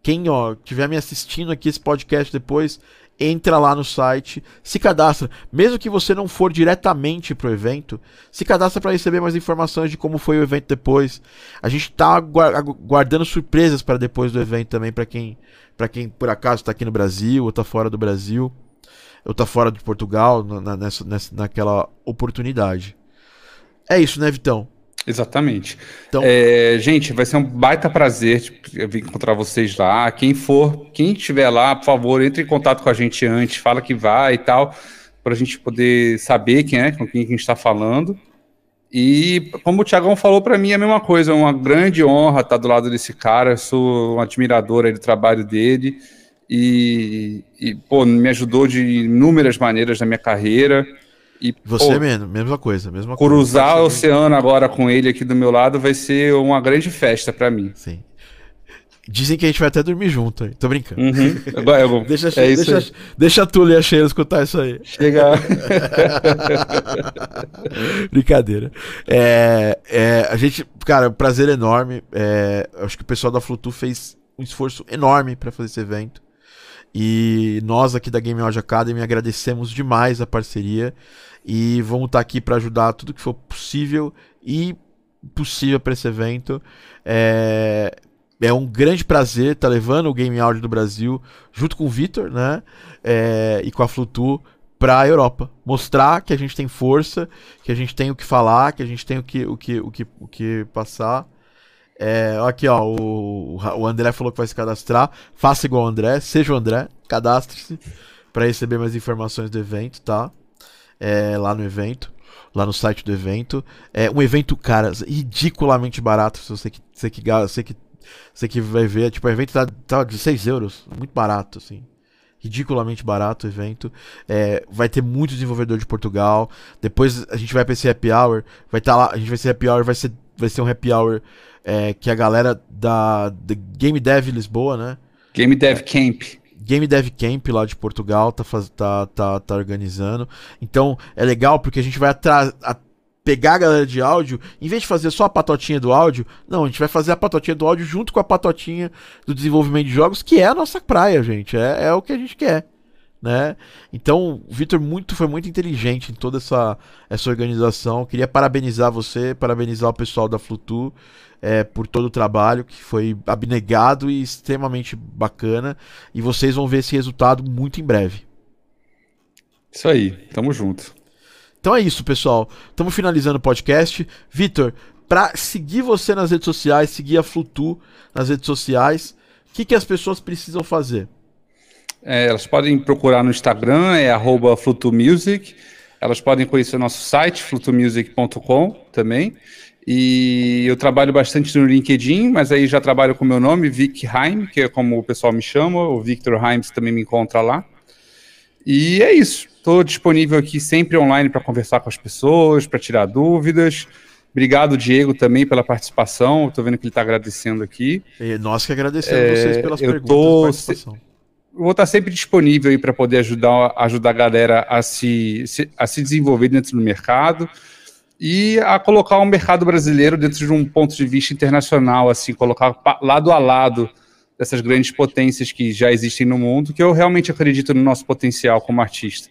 Quem ó, estiver me assistindo aqui esse podcast depois, entra lá no site, se cadastra. Mesmo que você não for diretamente pro evento, se cadastra para receber mais informações de como foi o evento depois. A gente tá guardando surpresas para depois do evento também para quem para quem por acaso está aqui no Brasil ou tá fora do Brasil, ou tá fora de Portugal na, nessa, nessa, naquela oportunidade. É isso, né, Vitão? Exatamente. Então, é, gente, vai ser um baita prazer vir encontrar vocês lá. Quem for, quem estiver lá, por favor, entre em contato com a gente antes, fala que vai e tal, para a gente poder saber quem é, com quem a gente está falando. E como o Tiagão falou para mim, é a mesma coisa, é uma grande honra estar do lado desse cara. Eu sou um admirador do trabalho dele e, e pô, me ajudou de inúmeras maneiras na minha carreira. E, Você pô, mesmo, mesma coisa, mesma cruzar coisa. o oceano agora com ele aqui do meu lado vai ser uma grande festa para mim. Sim. Dizem que a gente vai até dormir junto, hein? Tô brincando. Uhum. Eu, deixa, é deixa, deixa tu e a Sheila escutar isso aí. Chega. Brincadeira. É, é, a gente, cara, prazer enorme. É, acho que o pessoal da Flutu fez um esforço enorme para fazer esse evento. E nós aqui da Game Audio Academy agradecemos demais a parceria e vamos estar aqui para ajudar tudo que for possível e possível para esse evento. É, é um grande prazer estar levando o Game Audio do Brasil junto com o Vitor, né? É, e com a Flutu para a Europa, mostrar que a gente tem força, que a gente tem o que falar, que a gente tem o que o que o que, o que passar. É, aqui, ó, o, o André falou que vai se cadastrar. Faça igual o André, seja o André, cadastre-se para receber mais informações do evento, tá? É, lá no evento, lá no site do evento. É um evento, cara, ridiculamente barato. Se você que, você que, você que, você que vai ver, tipo, o evento tá, tá de 6 euros, muito barato, assim ridiculamente barato o evento. É, vai ter muito desenvolvedor de Portugal. Depois a gente vai para esse happy hour. Vai estar tá lá. A gente vai ser happy hour. Vai ser, vai ser um happy hour é, que a galera da, da Game Dev Lisboa, né? Game Dev Camp. Game Dev Camp lá de Portugal tá, faz, tá, tá, tá organizando. Então é legal porque a gente vai atrás pegar a galera de áudio, em vez de fazer só a patotinha do áudio, não, a gente vai fazer a patotinha do áudio junto com a patotinha do desenvolvimento de jogos, que é a nossa praia, gente. É, é o que a gente quer. Né? Então, o Vitor muito, foi muito inteligente em toda essa, essa organização. Queria parabenizar você, parabenizar o pessoal da Flutu é, por todo o trabalho, que foi abnegado e extremamente bacana. E vocês vão ver esse resultado muito em breve. Isso aí, tamo junto. Então é isso, pessoal. Estamos finalizando o podcast. Vitor, para seguir você nas redes sociais, seguir a Flutu nas redes sociais, o que, que as pessoas precisam fazer? É, elas podem procurar no Instagram, é FlutuMusic. Elas podem conhecer nosso site, flutumusic.com também. E eu trabalho bastante no LinkedIn, mas aí já trabalho com o meu nome, Vic Heim, que é como o pessoal me chama. O Victor Heims também me encontra lá. E é isso. Estou disponível aqui sempre online para conversar com as pessoas, para tirar dúvidas. Obrigado, Diego, também pela participação. Estou vendo que ele está agradecendo aqui. E nós que agradecemos é, vocês pelas eu perguntas tô, participação. Vou estar sempre disponível aí para poder ajudar, ajudar a galera a se, a se desenvolver dentro do mercado e a colocar o mercado brasileiro dentro de um ponto de vista internacional, assim, colocar lado a lado dessas grandes potências que já existem no mundo, que eu realmente acredito no nosso potencial como artista.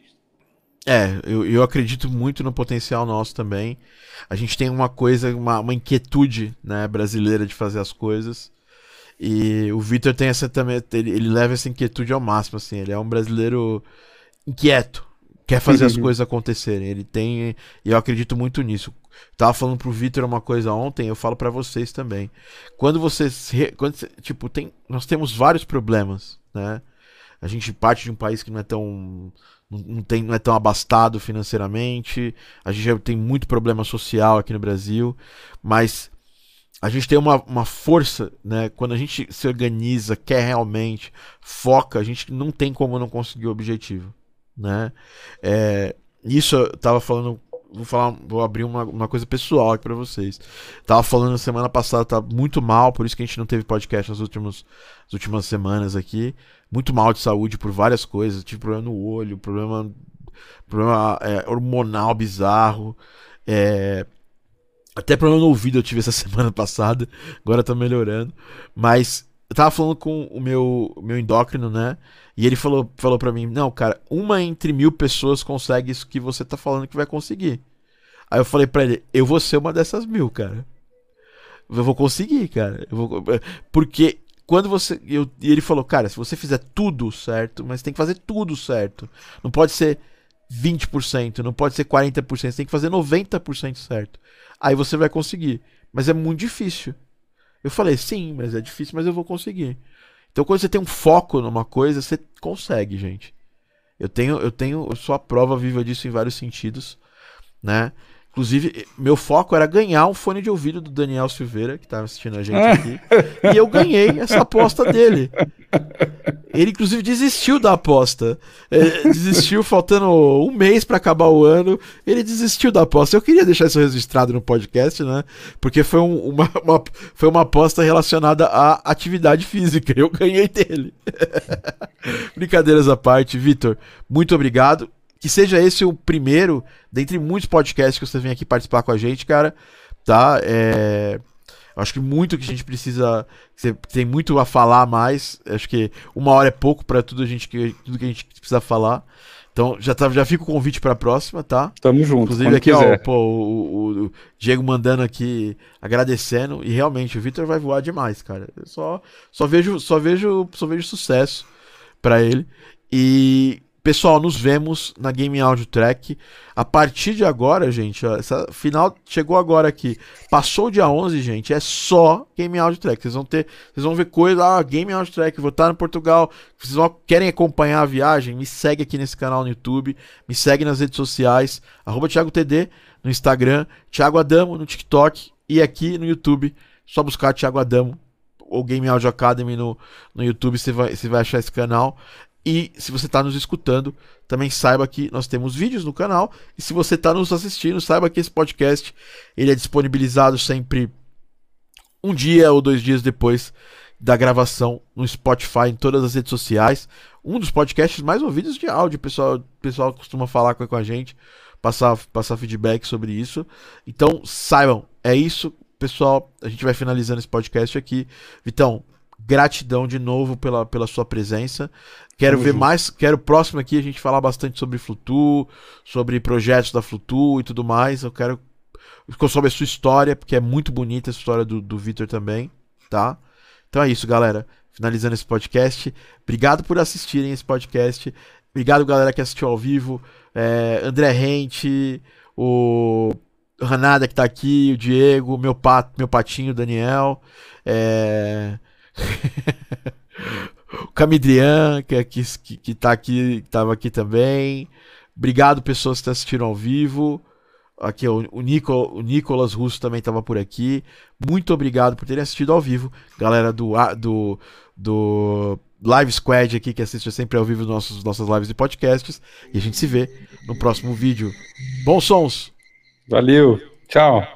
É, eu, eu acredito muito no potencial nosso também. A gente tem uma coisa, uma, uma inquietude né, brasileira de fazer as coisas. E o Vitor tem essa também, ele, ele, leva essa inquietude ao máximo, assim. Ele é um brasileiro inquieto, quer fazer as uhum. coisas acontecerem. Ele tem, e eu acredito muito nisso. Tava falando pro Vitor uma coisa ontem, eu falo para vocês também. Quando vocês, quando, tipo, tem, nós temos vários problemas, né? A gente parte de um país que não é tão não, tem, não é tão abastado financeiramente, a gente já tem muito problema social aqui no Brasil, mas a gente tem uma, uma força, né? Quando a gente se organiza, quer realmente, foca, a gente não tem como não conseguir o objetivo, né? É, isso eu tava falando vou falar, vou abrir uma, uma coisa pessoal aqui para vocês. Tava falando semana passada, tá muito mal, por isso que a gente não teve podcast nas últimas, últimas semanas aqui. Muito mal de saúde por várias coisas, tive problema no olho, problema, problema é, hormonal bizarro, é, até problema no ouvido eu tive essa semana passada, agora tá melhorando, mas eu tava falando com o meu, meu endócrino, né? E ele falou, falou pra mim: Não, cara, uma entre mil pessoas consegue isso que você tá falando que vai conseguir. Aí eu falei pra ele: Eu vou ser uma dessas mil, cara. Eu vou conseguir, cara. Vou... Porque quando você. Eu... E ele falou: Cara, se você fizer tudo certo, mas tem que fazer tudo certo. Não pode ser 20%, não pode ser 40%, você tem que fazer 90% certo. Aí você vai conseguir. Mas é muito difícil. Eu falei, sim, mas é difícil, mas eu vou conseguir. Então quando você tem um foco numa coisa, você consegue, gente. Eu tenho, eu tenho, eu sou a prova viva disso em vários sentidos, né? Inclusive, meu foco era ganhar um fone de ouvido do Daniel Silveira, que estava assistindo a gente aqui. e eu ganhei essa aposta dele. Ele, inclusive, desistiu da aposta. É, desistiu faltando um mês para acabar o ano. Ele desistiu da aposta. Eu queria deixar isso registrado no podcast, né? Porque foi, um, uma, uma, foi uma aposta relacionada à atividade física. Eu ganhei dele. Brincadeiras à parte, Vitor, muito obrigado que seja esse o primeiro dentre muitos podcasts que você vem aqui participar com a gente, cara. Tá? É... Acho que muito que a gente precisa. Você tem muito a falar mais. Acho que uma hora é pouco para tudo, a gente, tudo que a gente precisa falar. Então já, tá, já fica o convite para a próxima, tá? Tamo junto. Inclusive aqui, ó, pô, o, o, o, Diego mandando aqui, agradecendo. E realmente, o Victor vai voar demais, cara. Eu só, só vejo, só vejo, só vejo sucesso para ele. E Pessoal, nos vemos na Game Audio Track. A partir de agora, gente, ó, essa final chegou agora aqui. Passou o dia 11, gente, é só Game Audio Track. Vocês vão ter, vocês vão ver coisa, ah, Game Audio Track, vou estar no Portugal. Vocês vão, querem acompanhar a viagem? Me segue aqui nesse canal no YouTube, me segue nas redes sociais, arroba ThiagoTD no Instagram, Thiago Adamo no TikTok e aqui no YouTube. Só buscar Thiago Adamo ou Game Audio Academy no, no YouTube, você vai, você vai achar esse canal. E se você está nos escutando, também saiba que nós temos vídeos no canal. E se você está nos assistindo, saiba que esse podcast ele é disponibilizado sempre um dia ou dois dias depois da gravação no Spotify, em todas as redes sociais. Um dos podcasts mais ouvidos de áudio, pessoal, pessoal costuma falar com a gente, passar, passar feedback sobre isso. Então, saibam, é isso, pessoal. A gente vai finalizando esse podcast aqui. Vitão, gratidão de novo pela, pela sua presença. Quero Tamo ver junto. mais, quero próximo aqui a gente falar bastante sobre Flutu, sobre projetos da Flutu e tudo mais. Eu quero sobre a sua história, porque é muito bonita a história do, do Vitor também, tá? Então é isso, galera. Finalizando esse podcast. Obrigado por assistirem esse podcast. Obrigado, galera, que assistiu ao vivo. É, André Rente, o Ranada que tá aqui, o Diego, meu, pat, meu patinho, Daniel. É... o Camidrian, que, é que, que tá aqui, estava aqui também. Obrigado, pessoas que assistiram ao vivo. Aqui, o, o, Nico, o Nicolas Russo também estava por aqui. Muito obrigado por terem assistido ao vivo. Galera do, do, do Live Squad aqui, que assiste sempre ao vivo nossos, nossas lives e podcasts. E a gente se vê no próximo vídeo. Bons sons! Valeu, tchau!